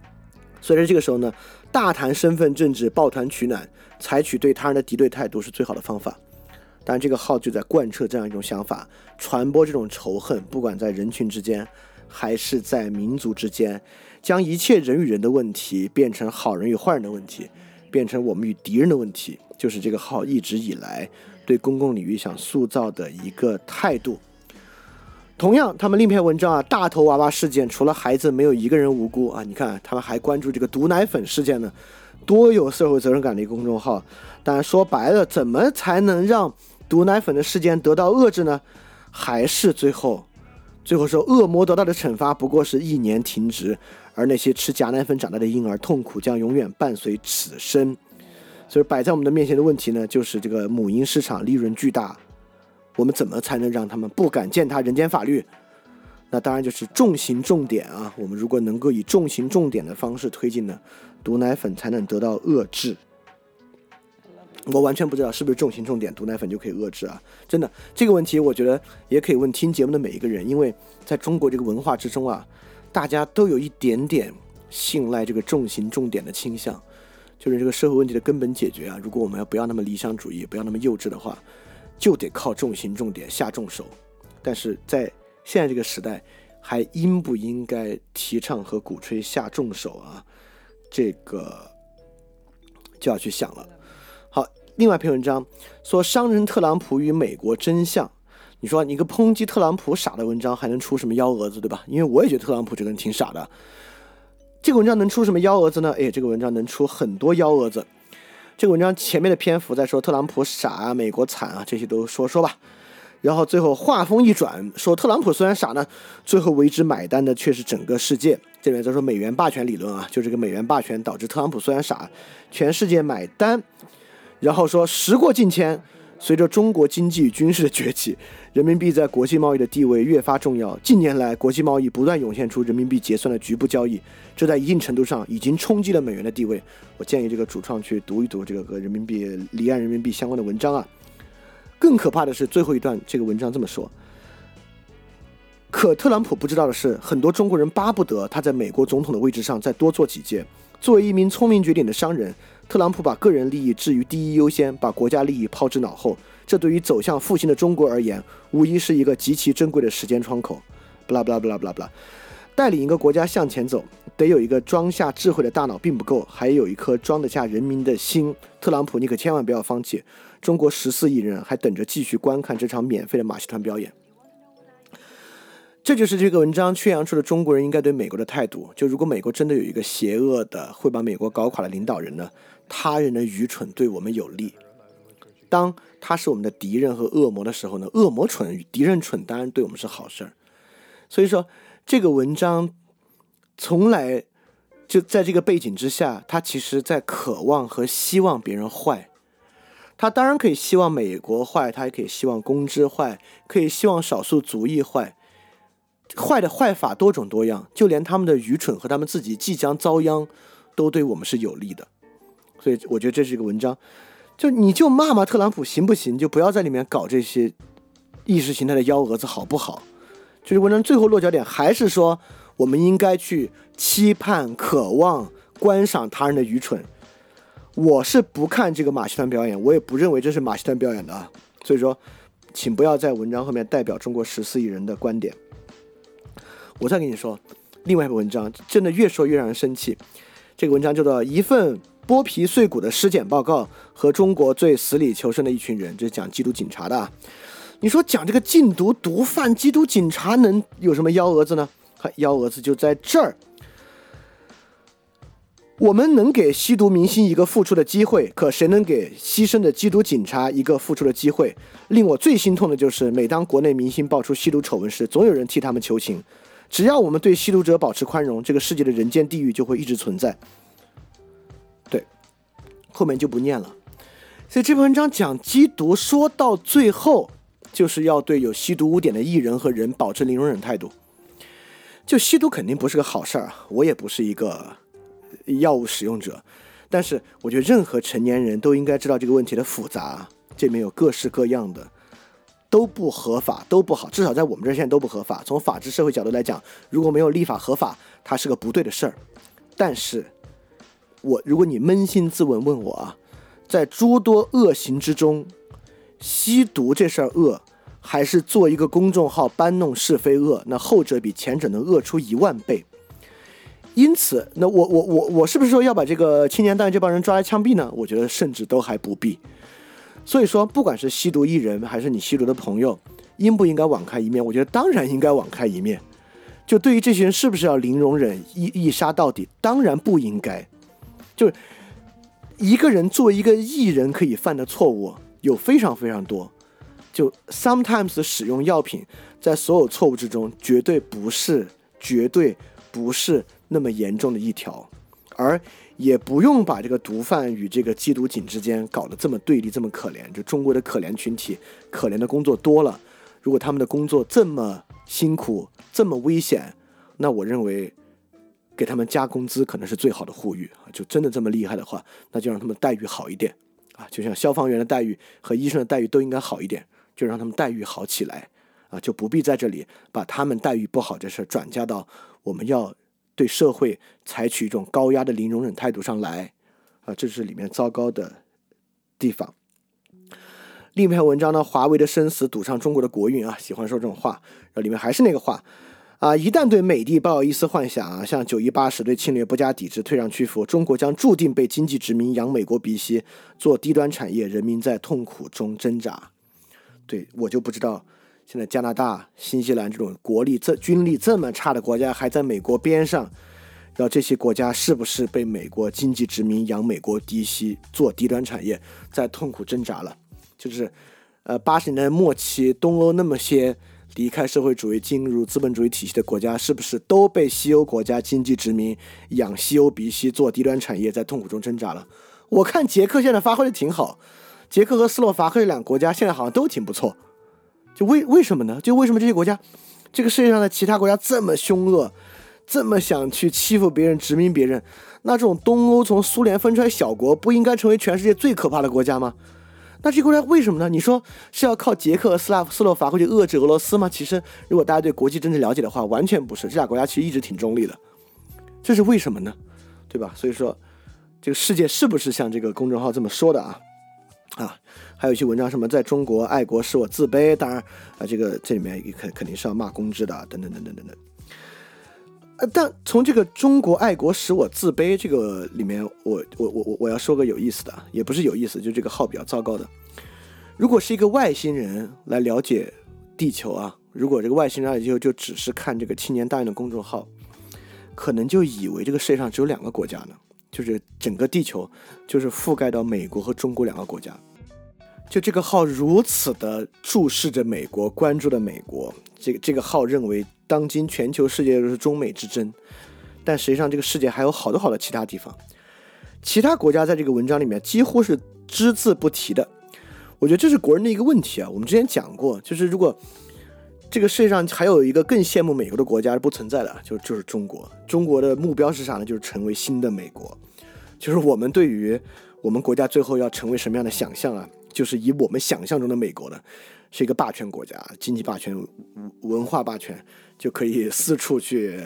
所以在这个时候呢，大谈身份政治，抱团取暖。采取对他人的敌对态度是最好的方法，但这个号就在贯彻这样一种想法，传播这种仇恨，不管在人群之间，还是在民族之间，将一切人与人的问题变成好人与坏人的问题，变成我们与敌人的问题，就是这个号一直以来对公共领域想塑造的一个态度。同样，他们另一篇文章啊，大头娃娃事件，除了孩子，没有一个人无辜啊！你看，他们还关注这个毒奶粉事件呢。多有社会责任感的一个公众号，但说白了，怎么才能让毒奶粉的事件得到遏制呢？还是最后，最后说恶魔得到的惩罚不过是一年停职，而那些吃假奶粉长大的婴儿痛苦将永远伴随此生。所以摆在我们的面前的问题呢，就是这个母婴市场利润巨大，我们怎么才能让他们不敢践踏人间法律？那当然就是重刑重点啊！我们如果能够以重刑重点的方式推进呢？毒奶粉才能得到遏制，我完全不知道是不是重心重点，毒奶粉就可以遏制啊！真的这个问题，我觉得也可以问听节目的每一个人，因为在中国这个文化之中啊，大家都有一点点信赖这个重心重点的倾向，就是这个社会问题的根本解决啊！如果我们要不要那么理想主义，不要那么幼稚的话，就得靠重心重点下重手。但是在现在这个时代，还应不应该提倡和鼓吹下重手啊？这个就要去想了。好，另外一篇文章说商人特朗普与美国真相。你说你个抨击特朗普傻的文章还能出什么幺蛾子，对吧？因为我也觉得特朗普这个人挺傻的。这个文章能出什么幺蛾子呢？哎，这个文章能出很多幺蛾子。这个文章前面的篇幅在说特朗普傻啊，美国惨啊，这些都说说吧。然后最后话锋一转，说特朗普虽然傻呢，最后为之买单的却是整个世界。这边在说美元霸权理论啊，就这个美元霸权导致特朗普虽然傻，全世界买单。然后说时过境迁。随着中国经济与军事的崛起，人民币在国际贸易的地位越发重要。近年来，国际贸易不断涌现出人民币结算的局部交易，这在一定程度上已经冲击了美元的地位。我建议这个主创去读一读这个和人民币离岸人民币相关的文章啊。更可怕的是最后一段，这个文章这么说：可特朗普不知道的是，很多中国人巴不得他在美国总统的位置上再多做几届。作为一名聪明绝顶的商人。特朗普把个人利益置于第一优先，把国家利益抛之脑后，这对于走向复兴的中国而言，无疑是一个极其珍贵的时间窗口。不啦不啦不啦不啦不啦，带领一个国家向前走，得有一个装下智慧的大脑并不够，还有一颗装得下人民的心。特朗普，你可千万不要放弃，中国十四亿人还等着继续观看这场免费的马戏团表演。这就是这个文章宣扬出的中国人应该对美国的态度。就如果美国真的有一个邪恶的会把美国搞垮的领导人呢？他人的愚蠢对我们有利，当他是我们的敌人和恶魔的时候呢？恶魔蠢，敌人蠢，当然对我们是好事儿。所以说，这个文章从来就在这个背景之下，他其实在渴望和希望别人坏。他当然可以希望美国坏，他也可以希望公知坏，可以希望少数族裔坏。坏的坏法多种多样，就连他们的愚蠢和他们自己即将遭殃，都对我们是有利的。所以我觉得这是一个文章，就你就骂骂特朗普行不行？就不要在里面搞这些意识形态的幺蛾子，好不好？就是文章最后落脚点还是说，我们应该去期盼、渴望、观赏他人的愚蠢。我是不看这个马戏团表演，我也不认为这是马戏团表演的啊。所以说，请不要在文章后面代表中国十四亿人的观点。我再跟你说，另外一篇文章真的越说越让人生气。这个文章叫做《一份》。剥皮碎骨的尸检报告和中国最死里求生的一群人，这是讲缉毒警察的啊。你说讲这个禁毒毒贩、缉毒警察能有什么幺蛾子呢？幺蛾子就在这儿。我们能给吸毒明星一个复出的机会，可谁能给牺牲的缉毒警察一个复出的机会？令我最心痛的就是，每当国内明星爆出吸毒丑闻时，总有人替他们求情。只要我们对吸毒者保持宽容，这个世界的人间地狱就会一直存在。后面就不念了，所以这篇文章讲缉毒，说到最后就是要对有吸毒污点的艺人和人保持零容忍态度。就吸毒肯定不是个好事儿，我也不是一个药物使用者，但是我觉得任何成年人都应该知道这个问题的复杂，这里面有各式各样的，都不合法，都不好，至少在我们这儿现在都不合法。从法治社会角度来讲，如果没有立法合法，它是个不对的事儿，但是。我，如果你扪心自问，问我啊，在诸多恶行之中，吸毒这事儿恶，还是做一个公众号搬弄是非恶？那后者比前者能恶出一万倍。因此，那我我我我是不是说要把这个青年大这帮人抓来枪毙呢？我觉得甚至都还不必。所以说，不管是吸毒艺人，还是你吸毒的朋友，应不应该网开一面？我觉得当然应该网开一面。就对于这些人，是不是要零容忍、一一杀到底？当然不应该。就一个人作为一个艺人可以犯的错误有非常非常多，就 sometimes 使用药品在所有错误之中绝对不是绝对不是那么严重的一条，而也不用把这个毒贩与这个缉毒警之间搞得这么对立这么可怜。就中国的可怜群体，可怜的工作多了，如果他们的工作这么辛苦这么危险，那我认为。给他们加工资可能是最好的呼吁啊！就真的这么厉害的话，那就让他们待遇好一点啊！就像消防员的待遇和医生的待遇都应该好一点，就让他们待遇好起来啊！就不必在这里把他们待遇不好这事转嫁到我们要对社会采取一种高压的零容忍态度上来啊！这是里面糟糕的地方。另一篇文章呢，华为的生死赌上中国的国运啊！喜欢说这种话，然后里面还是那个话。啊，一旦对美帝抱有一丝幻想啊，像九一八时对侵略不加抵制、退让屈服，中国将注定被经济殖民、养美国鼻息、做低端产业，人民在痛苦中挣扎。对我就不知道，现在加拿大、新西兰这种国力这军力这么差的国家，还在美国边上，然后这些国家是不是被美国经济殖民、养美国低息、做低端产业，在痛苦挣扎了？就是，呃，八十年代末期，东欧那么些。离开社会主义进入资本主义体系的国家，是不是都被西欧国家经济殖民、养西欧鼻息、做低端产业，在痛苦中挣扎了？我看捷克现在发挥的挺好，捷克和斯洛伐克这两个国家现在好像都挺不错。就为为什么呢？就为什么这些国家，这个世界上的其他国家这么凶恶，这么想去欺负别人、殖民别人？那这种东欧从苏联分出来小国，不应该成为全世界最可怕的国家吗？那这个国家为什么呢？你说是要靠捷克、斯拉夫、斯洛伐克去遏制俄罗斯吗？其实，如果大家对国际政治了解的话，完全不是。这俩国家其实一直挺中立的，这是为什么呢？对吧？所以说，这个世界是不是像这个公众号这么说的啊？啊，还有一些文章什么在中国爱国使我自卑，当然啊，这个这里面肯肯定是要骂公知的，等等等等等等。呃，但从这个中国爱国使我自卑这个里面，我我我我我要说个有意思的，也不是有意思，就这个号比较糟糕的。如果是一个外星人来了解地球啊，如果这个外星人来就就只是看这个青年大运的公众号，可能就以为这个世界上只有两个国家呢，就是整个地球就是覆盖到美国和中国两个国家。就这个号如此的注视着美国，关注着美国，这个这个号认为。当今全球世界都是中美之争，但实际上这个世界还有好多好多其他地方，其他国家在这个文章里面几乎是只字不提的。我觉得这是国人的一个问题啊。我们之前讲过，就是如果这个世界上还有一个更羡慕美国的国家是不存在的，就就是中国。中国的目标是啥呢？就是成为新的美国。就是我们对于我们国家最后要成为什么样的想象啊？就是以我们想象中的美国的，是一个霸权国家，经济霸权、文化霸权。就可以四处去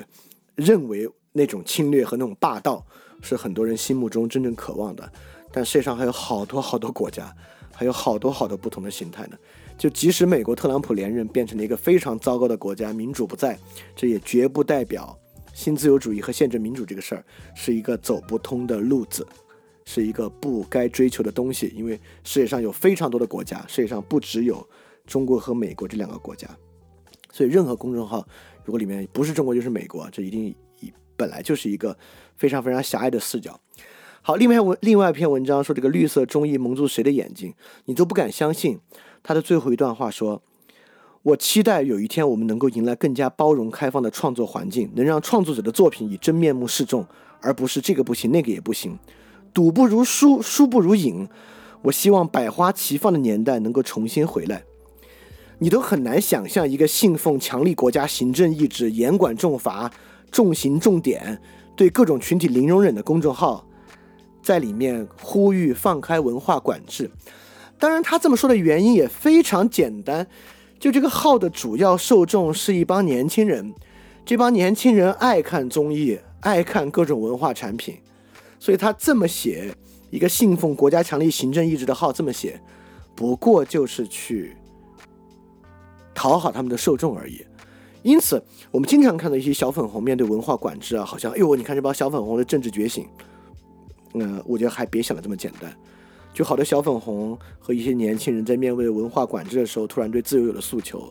认为那种侵略和那种霸道是很多人心目中真正渴望的，但世界上还有好多好多国家，还有好多好多不同的形态呢。就即使美国特朗普连任变成了一个非常糟糕的国家，民主不在，这也绝不代表新自由主义和宪政民主这个事儿是一个走不通的路子，是一个不该追求的东西。因为世界上有非常多的国家，世界上不只有中国和美国这两个国家。所以，任何公众号如果里面不是中国就是美国，这一定一本来就是一个非常非常狭隘的视角。好，另外文另外一篇文章说这个绿色中医蒙住谁的眼睛，你都不敢相信。他的最后一段话说：“我期待有一天我们能够迎来更加包容开放的创作环境，能让创作者的作品以真面目示众，而不是这个不行那个也不行，赌不如输，输不如赢。我希望百花齐放的年代能够重新回来。”你都很难想象一个信奉强力国家行政意志、严管重罚、重刑重点、对各种群体零容忍的公众号，在里面呼吁放开文化管制。当然，他这么说的原因也非常简单，就这个号的主要受众是一帮年轻人，这帮年轻人爱看综艺，爱看各种文化产品，所以他这么写一个信奉国家强力行政意志的号，这么写，不过就是去。讨好他们的受众而已，因此我们经常看到一些小粉红面对文化管制啊，好像哎呦，你看这帮小粉红的政治觉醒。嗯，我觉得还别想的这么简单。就好多小粉红和一些年轻人在面对文化管制的时候，突然对自由有了诉求，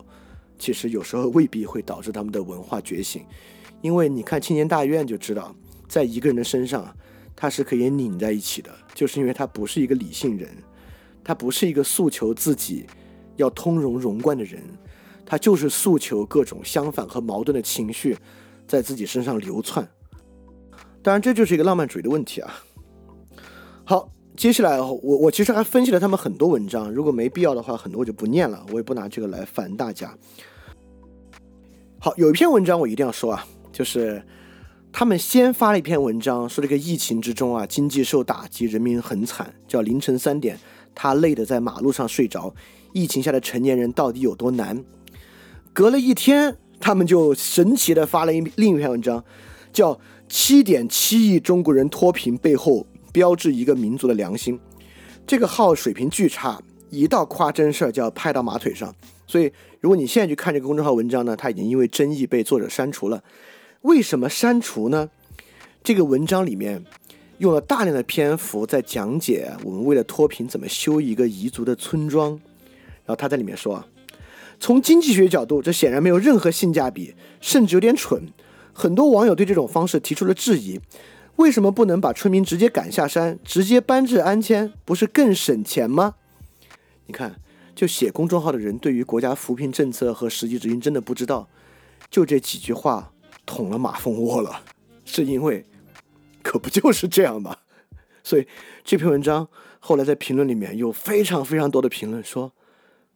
其实有时候未必会导致他们的文化觉醒。因为你看青年大院就知道，在一个人的身上，他是可以拧在一起的，就是因为他不是一个理性人，他不是一个诉求自己要通融融贯的人。他就是诉求各种相反和矛盾的情绪在自己身上流窜，当然这就是一个浪漫主义的问题啊。好，接下来我我其实还分析了他们很多文章，如果没必要的话，很多我就不念了，我也不拿这个来烦大家。好，有一篇文章我一定要说啊，就是他们先发了一篇文章，说这个疫情之中啊，经济受打击，人民很惨，叫凌晨三点，他累得在马路上睡着，疫情下的成年人到底有多难？隔了一天，他们就神奇的发了一另一篇文章，叫《七点七亿中国人脱贫背后标志一个民族的良心》。这个号水平巨差，一到夸真事儿就要拍到马腿上。所以，如果你现在去看这个公众号文章呢，它已经因为争议被作者删除了。为什么删除呢？这个文章里面用了大量的篇幅在讲解我们为了脱贫怎么修一个彝族的村庄。然后他在里面说啊，从经济学角度，这显然没有任何性价比，甚至有点蠢。很多网友对这种方式提出了质疑：为什么不能把村民直接赶下山，直接搬至安迁，不是更省钱吗？你看。就写公众号的人对于国家扶贫政策和实际执行真的不知道，就这几句话捅了马蜂窝了，是因为可不就是这样吗？所以这篇文章后来在评论里面有非常非常多的评论说，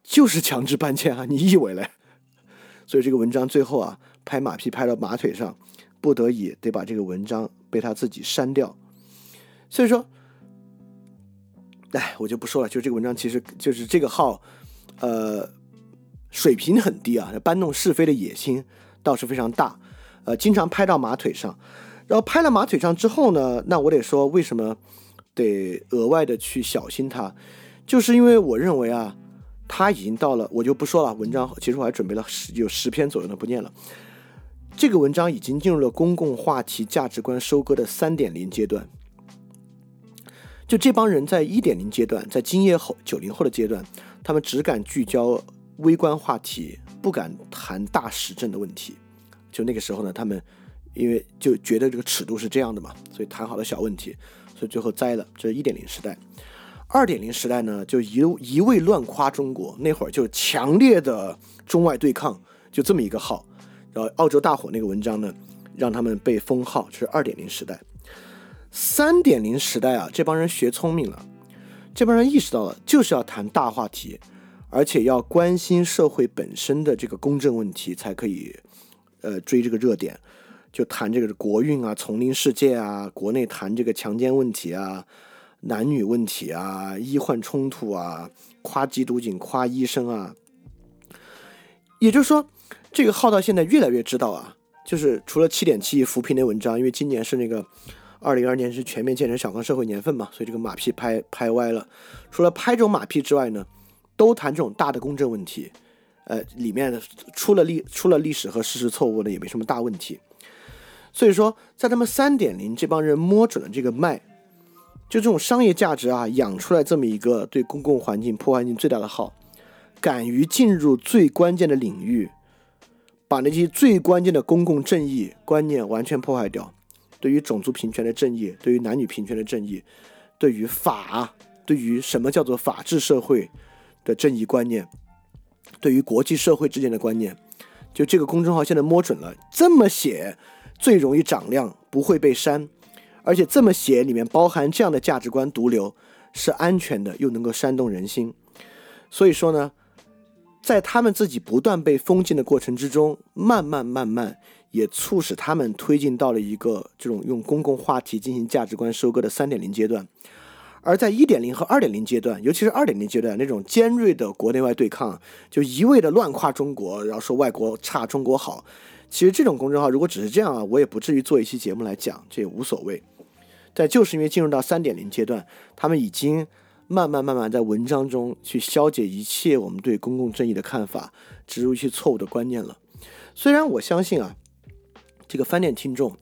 就是强制搬迁啊，你以为嘞？所以这个文章最后啊拍马屁拍到马腿上，不得已得把这个文章被他自己删掉。所以说。哎，我就不说了。就这个文章，其实就是这个号，呃，水平很低啊，搬弄是非的野心倒是非常大，呃，经常拍到马腿上。然后拍了马腿上之后呢，那我得说，为什么得额外的去小心他？就是因为我认为啊，他已经到了，我就不说了。文章其实我还准备了十有十篇左右的，不念了。这个文章已经进入了公共话题价值观收割的三点零阶段。就这帮人在一点零阶段，在今夜后九零后的阶段，他们只敢聚焦微观话题，不敢谈大时政的问题。就那个时候呢，他们因为就觉得这个尺度是这样的嘛，所以谈好了小问题，所以最后栽了。这是一点零时代。二点零时代呢，就一一味乱夸中国，那会儿就强烈的中外对抗，就这么一个号。然后澳洲大火那个文章呢，让他们被封号，这是二点零时代。三点零时代啊，这帮人学聪明了，这帮人意识到了，就是要谈大话题，而且要关心社会本身的这个公正问题，才可以，呃，追这个热点，就谈这个国运啊、丛林世界啊，国内谈这个强奸问题啊、男女问题啊、医患冲突啊，夸缉毒警、夸医生啊。也就是说，这个号到现在越来越知道啊，就是除了七点七亿扶贫的文章，因为今年是那个。二零二年是全面建成小康社会年份嘛，所以这个马屁拍拍歪了。除了拍这种马屁之外呢，都谈这种大的公正问题，呃，里面出了历出了历史和事实错误呢，也没什么大问题。所以说，在他们三点零这帮人摸准了这个脉，就这种商业价值啊，养出来这么一个对公共环境破坏性最大的号，敢于进入最关键的领域，把那些最关键的公共正义观念完全破坏掉。对于种族平权的正义，对于男女平权的正义，对于法，对于什么叫做法治社会的正义观念，对于国际社会之间的观念，就这个公众号现在摸准了，这么写最容易涨量，不会被删，而且这么写里面包含这样的价值观毒瘤，是安全的，又能够煽动人心。所以说呢，在他们自己不断被封禁的过程之中，慢慢慢慢。也促使他们推进到了一个这种用公共话题进行价值观收割的三点零阶段，而在一点零和二点零阶段，尤其是二点零阶段那种尖锐的国内外对抗，就一味的乱夸中国，然后说外国差中国好。其实这种公众号如果只是这样啊，我也不至于做一期节目来讲，这也无所谓。但就是因为进入到三点零阶段，他们已经慢慢慢慢在文章中去消解一切我们对公共正义的看法，植入一些错误的观念了。虽然我相信啊。这个翻店听众，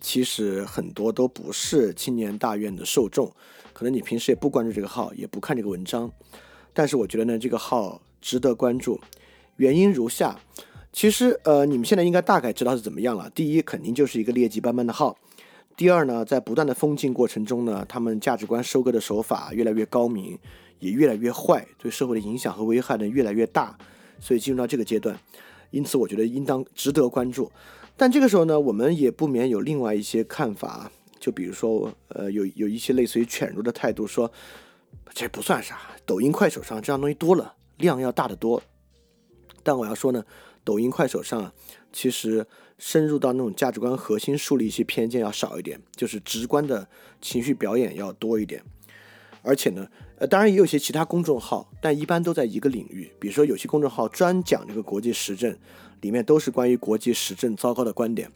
其实很多都不是青年大院的受众，可能你平时也不关注这个号，也不看这个文章，但是我觉得呢，这个号值得关注。原因如下，其实呃，你们现在应该大概知道是怎么样了。第一，肯定就是一个劣迹斑斑的号；第二呢，在不断的封禁过程中呢，他们价值观收割的手法越来越高明，也越来越坏，对社会的影响和危害呢越来越大，所以进入到这个阶段，因此我觉得应当值得关注。但这个时候呢，我们也不免有另外一些看法，就比如说，呃，有有一些类似于犬儒的态度，说这不算啥，抖音、快手上这样东西多了，量要大得多。但我要说呢，抖音、快手上其实深入到那种价值观核心树立一些偏见要少一点，就是直观的情绪表演要多一点。而且呢，呃，当然也有些其他公众号，但一般都在一个领域，比如说有些公众号专讲这个国际时政。里面都是关于国际时政糟糕的观点，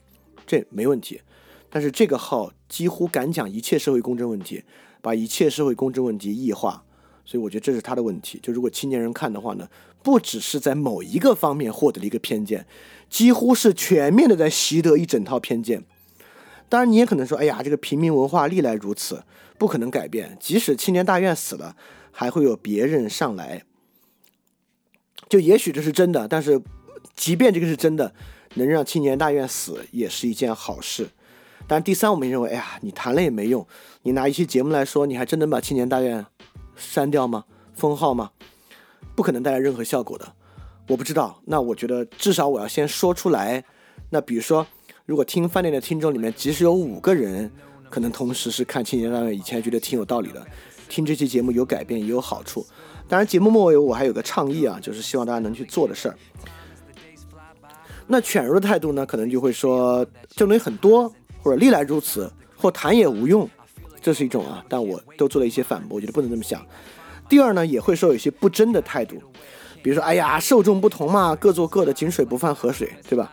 这没问题。但是这个号几乎敢讲一切社会公正问题，把一切社会公正问题异化，所以我觉得这是他的问题。就如果青年人看的话呢，不只是在某一个方面获得了一个偏见，几乎是全面的在习得一整套偏见。当然，你也可能说，哎呀，这个平民文化历来如此，不可能改变。即使青年大院死了，还会有别人上来。就也许这是真的，但是即便这个是真的，能让青年大院死也是一件好事。但第三，我们认为，哎呀，你谈了也没用，你拿一期节目来说，你还真能把青年大院删掉吗？封号吗？不可能带来任何效果的。我不知道，那我觉得至少我要先说出来。那比如说，如果听饭店的听众里面，即使有五个人可能同时是看青年大院，以前觉得挺有道理的，听这期节目有改变也有好处。当然，节目末尾我还有个倡议啊，就是希望大家能去做的事儿。那犬儒的态度呢，可能就会说这东西很多，或者历来如此，或谈也无用，这是一种啊。但我都做了一些反驳，我觉得不能这么想。第二呢，也会说有一些不真的态度，比如说，哎呀，受众不同嘛，各做各的，井水不犯河水，对吧？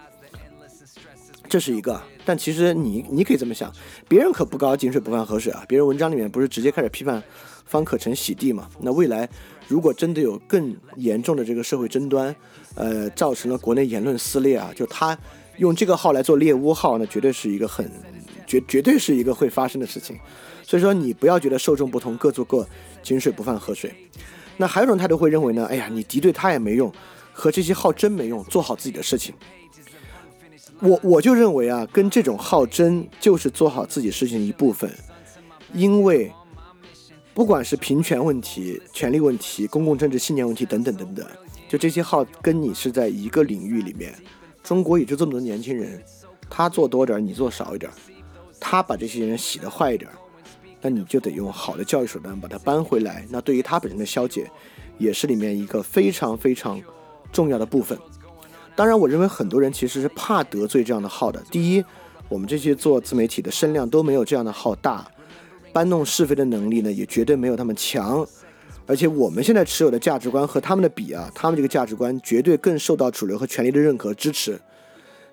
这是一个。但其实你你可以这么想，别人可不搞井水不犯河水啊，别人文章里面不是直接开始批判方可成洗地嘛？那未来。如果真的有更严重的这个社会争端，呃，造成了国内言论撕裂啊，就他用这个号来做猎巫号，那绝对是一个很绝绝对是一个会发生的事情。所以说你不要觉得受众不同各做各，井水不犯河水。那还有一种态度会认为呢，哎呀，你敌对他也没用，和这些号真没用，做好自己的事情。我我就认为啊，跟这种号争就是做好自己事情的一部分，因为。不管是平权问题、权力问题、公共政治信念问题等等等等，就这些号跟你是在一个领域里面。中国也就这么多年轻人，他做多点，你做少一点，他把这些人洗得坏一点，那你就得用好的教育手段把它扳回来。那对于他本身的消解，也是里面一个非常非常重要的部分。当然，我认为很多人其实是怕得罪这样的号的。第一，我们这些做自媒体的声量都没有这样的号大。搬弄是非的能力呢，也绝对没有他们强，而且我们现在持有的价值观和他们的比啊，他们这个价值观绝对更受到主流和权力的认可支持，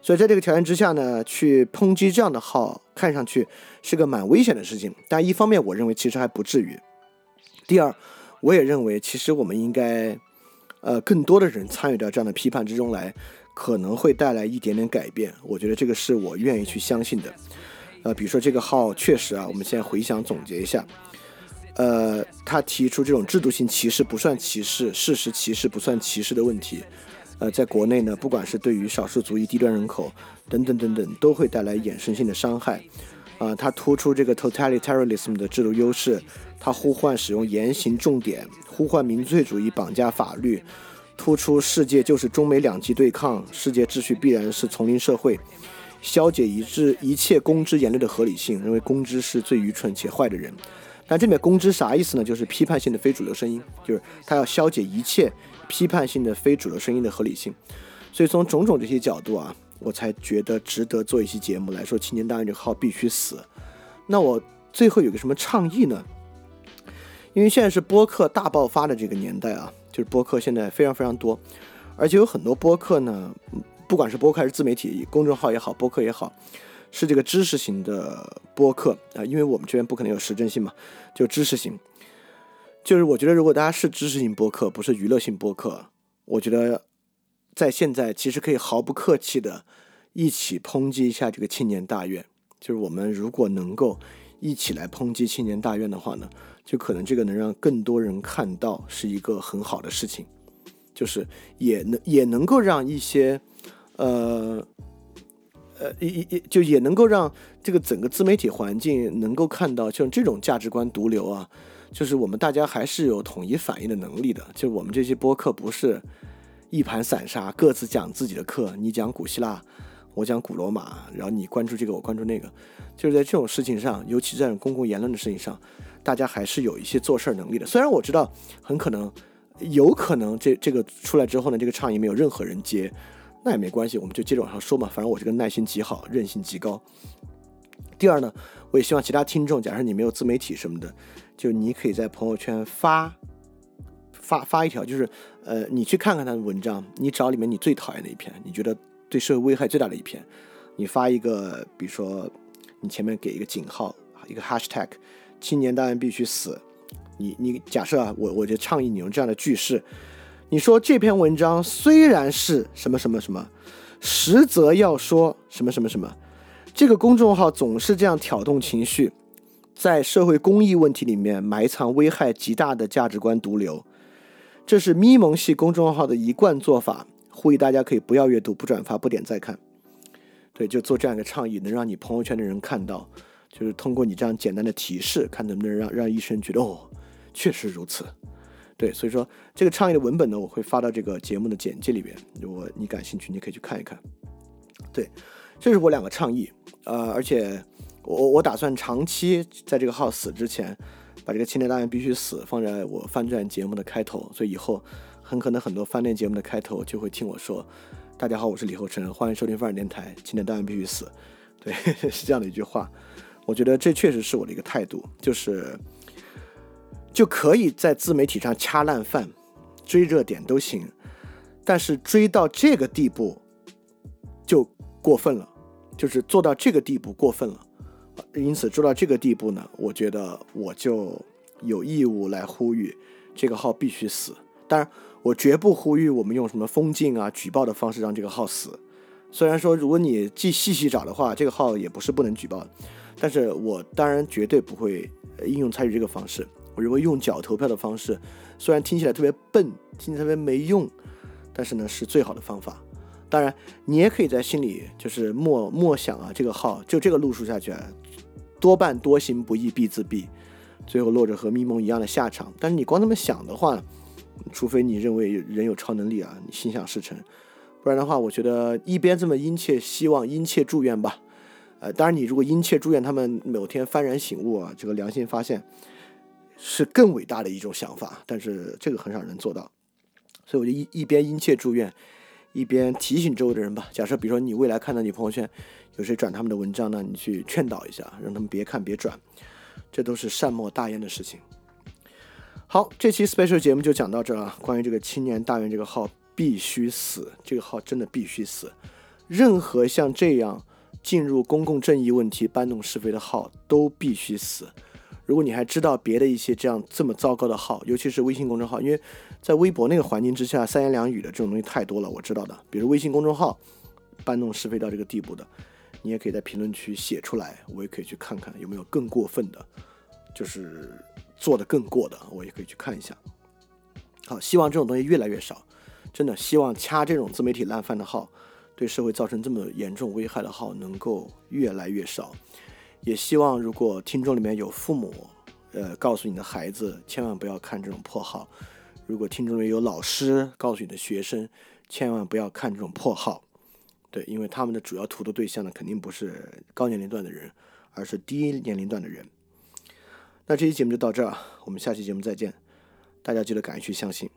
所以在这个条件之下呢，去抨击这样的号，看上去是个蛮危险的事情。但一方面，我认为其实还不至于；第二，我也认为其实我们应该，呃，更多的人参与到这样的批判之中来，可能会带来一点点改变。我觉得这个是我愿意去相信的。呃，比如说这个号确实啊，我们现在回想总结一下，呃，他提出这种制度性歧视不算歧视，事实歧视不算歧视的问题，呃，在国内呢，不管是对于少数族裔、低端人口等等等等，都会带来衍生性的伤害。啊，他突出这个 totalitarianism 的制度优势，他呼唤使用严刑重典，呼唤民粹主义绑架法律，突出世界就是中美两极对抗，世界秩序必然是丛林社会。消解一致一切公知言论的合理性，认为公知是最愚蠢且坏的人。但这里面公知啥意思呢？就是批判性的非主流声音，就是他要消解一切批判性的非主流声音的合理性。所以从种种这些角度啊，我才觉得值得做一期节目来说，青年大院这个号必须死。那我最后有个什么倡议呢？因为现在是播客大爆发的这个年代啊，就是播客现在非常非常多，而且有很多播客呢。不管是播客还是自媒体公众号也好，播客也好，是这个知识型的播客啊，因为我们这边不可能有实证性嘛，就知识型。就是我觉得，如果大家是知识型播客，不是娱乐性播客，我觉得在现在其实可以毫不客气的一起抨击一下这个青年大院。就是我们如果能够一起来抨击青年大院的话呢，就可能这个能让更多人看到是一个很好的事情，就是也能也能够让一些。呃，呃，也也就也能够让这个整个自媒体环境能够看到，像这种价值观毒瘤啊，就是我们大家还是有统一反应的能力的。就我们这些播客不是一盘散沙，各自讲自己的课，你讲古希腊，我讲古罗马，然后你关注这个，我关注那个，就是在这种事情上，尤其在公共言论的事情上，大家还是有一些做事儿能力的。虽然我知道很可能，有可能这这个出来之后呢，这个倡议没有任何人接。那也没关系，我们就接着往上说嘛。反正我这个耐心极好，韧性极高。第二呢，我也希望其他听众，假设你没有自媒体什么的，就你可以在朋友圈发发发一条，就是呃，你去看看他的文章，你找里面你最讨厌的一篇，你觉得对社会危害最大的一篇，你发一个，比如说你前面给一个井号，一个 hashtag，青年当然必须死。你你假设啊，我我就倡议你用这样的句式，你说这篇文章虽然是什么什么什么，实则要说什么什么什么。这个公众号总是这样挑动情绪，在社会公益问题里面埋藏危害极大的价值观毒瘤，这是咪蒙系公众号的一贯做法。呼吁大家可以不要阅读、不转发、不点再看。对，就做这样一个倡议，能让你朋友圈的人看到，就是通过你这样简单的提示，看能不能让让医生觉得哦，确实如此。对，所以说这个倡议的文本呢，我会发到这个节目的简介里边，如果你感兴趣，你可以去看一看。对。这是我两个倡议，呃，而且我我打算长期在这个号死之前，把这个青年大院必须死放在我翻转节目的开头，所以以后很可能很多翻转节目的开头就会听我说：“大家好，我是李厚成，欢迎收听翻转电台，青年大院必须死。”对，是这样的一句话。我觉得这确实是我的一个态度，就是就可以在自媒体上掐烂饭、追热点都行，但是追到这个地步就过分了。就是做到这个地步过分了，因此做到这个地步呢，我觉得我就有义务来呼吁这个号必须死。当然，我绝不呼吁我们用什么封禁啊、举报的方式让这个号死。虽然说，如果你既细细找的话，这个号也不是不能举报，但是我当然绝对不会应用参与这个方式。我认为用脚投票的方式，虽然听起来特别笨，听起来特别没用，但是呢，是最好的方法。当然，你也可以在心里就是默默想啊，这个号就这个路数下去啊，多半多行不义必自毙，最后落着和咪蒙一样的下场。但是你光这么想的话，除非你认为人有超能力啊，你心想事成，不然的话，我觉得一边这么殷切希望、殷切祝愿吧。呃，当然你如果殷切祝愿他们某天幡然醒悟啊，这个良心发现，是更伟大的一种想法。但是这个很少人做到，所以我就一一边殷切祝愿。一边提醒周围的人吧。假设比如说你未来看到你朋友圈有谁转他们的文章呢，你去劝导一下，让他们别看别转，这都是善莫大焉的事情。好，这期 special 节目就讲到这了。关于这个青年大院这个号必须死，这个号真的必须死。任何像这样进入公共正义问题搬弄是非的号都必须死。如果你还知道别的一些这样这么糟糕的号，尤其是微信公众号，因为在微博那个环境之下，三言两语的这种东西太多了，我知道的。比如微信公众号搬弄是非到这个地步的，你也可以在评论区写出来，我也可以去看看有没有更过分的，就是做的更过的，我也可以去看一下。好，希望这种东西越来越少，真的希望掐这种自媒体烂饭的号，对社会造成这么严重危害的号能够越来越少。也希望，如果听众里面有父母，呃，告诉你的孩子千万不要看这种破号；如果听众里面有老师，告诉你的学生千万不要看这种破号。对，因为他们的主要荼毒对象呢，肯定不是高年龄段的人，而是低年龄段的人。那这期节目就到这儿，我们下期节目再见。大家记得敢于去相信。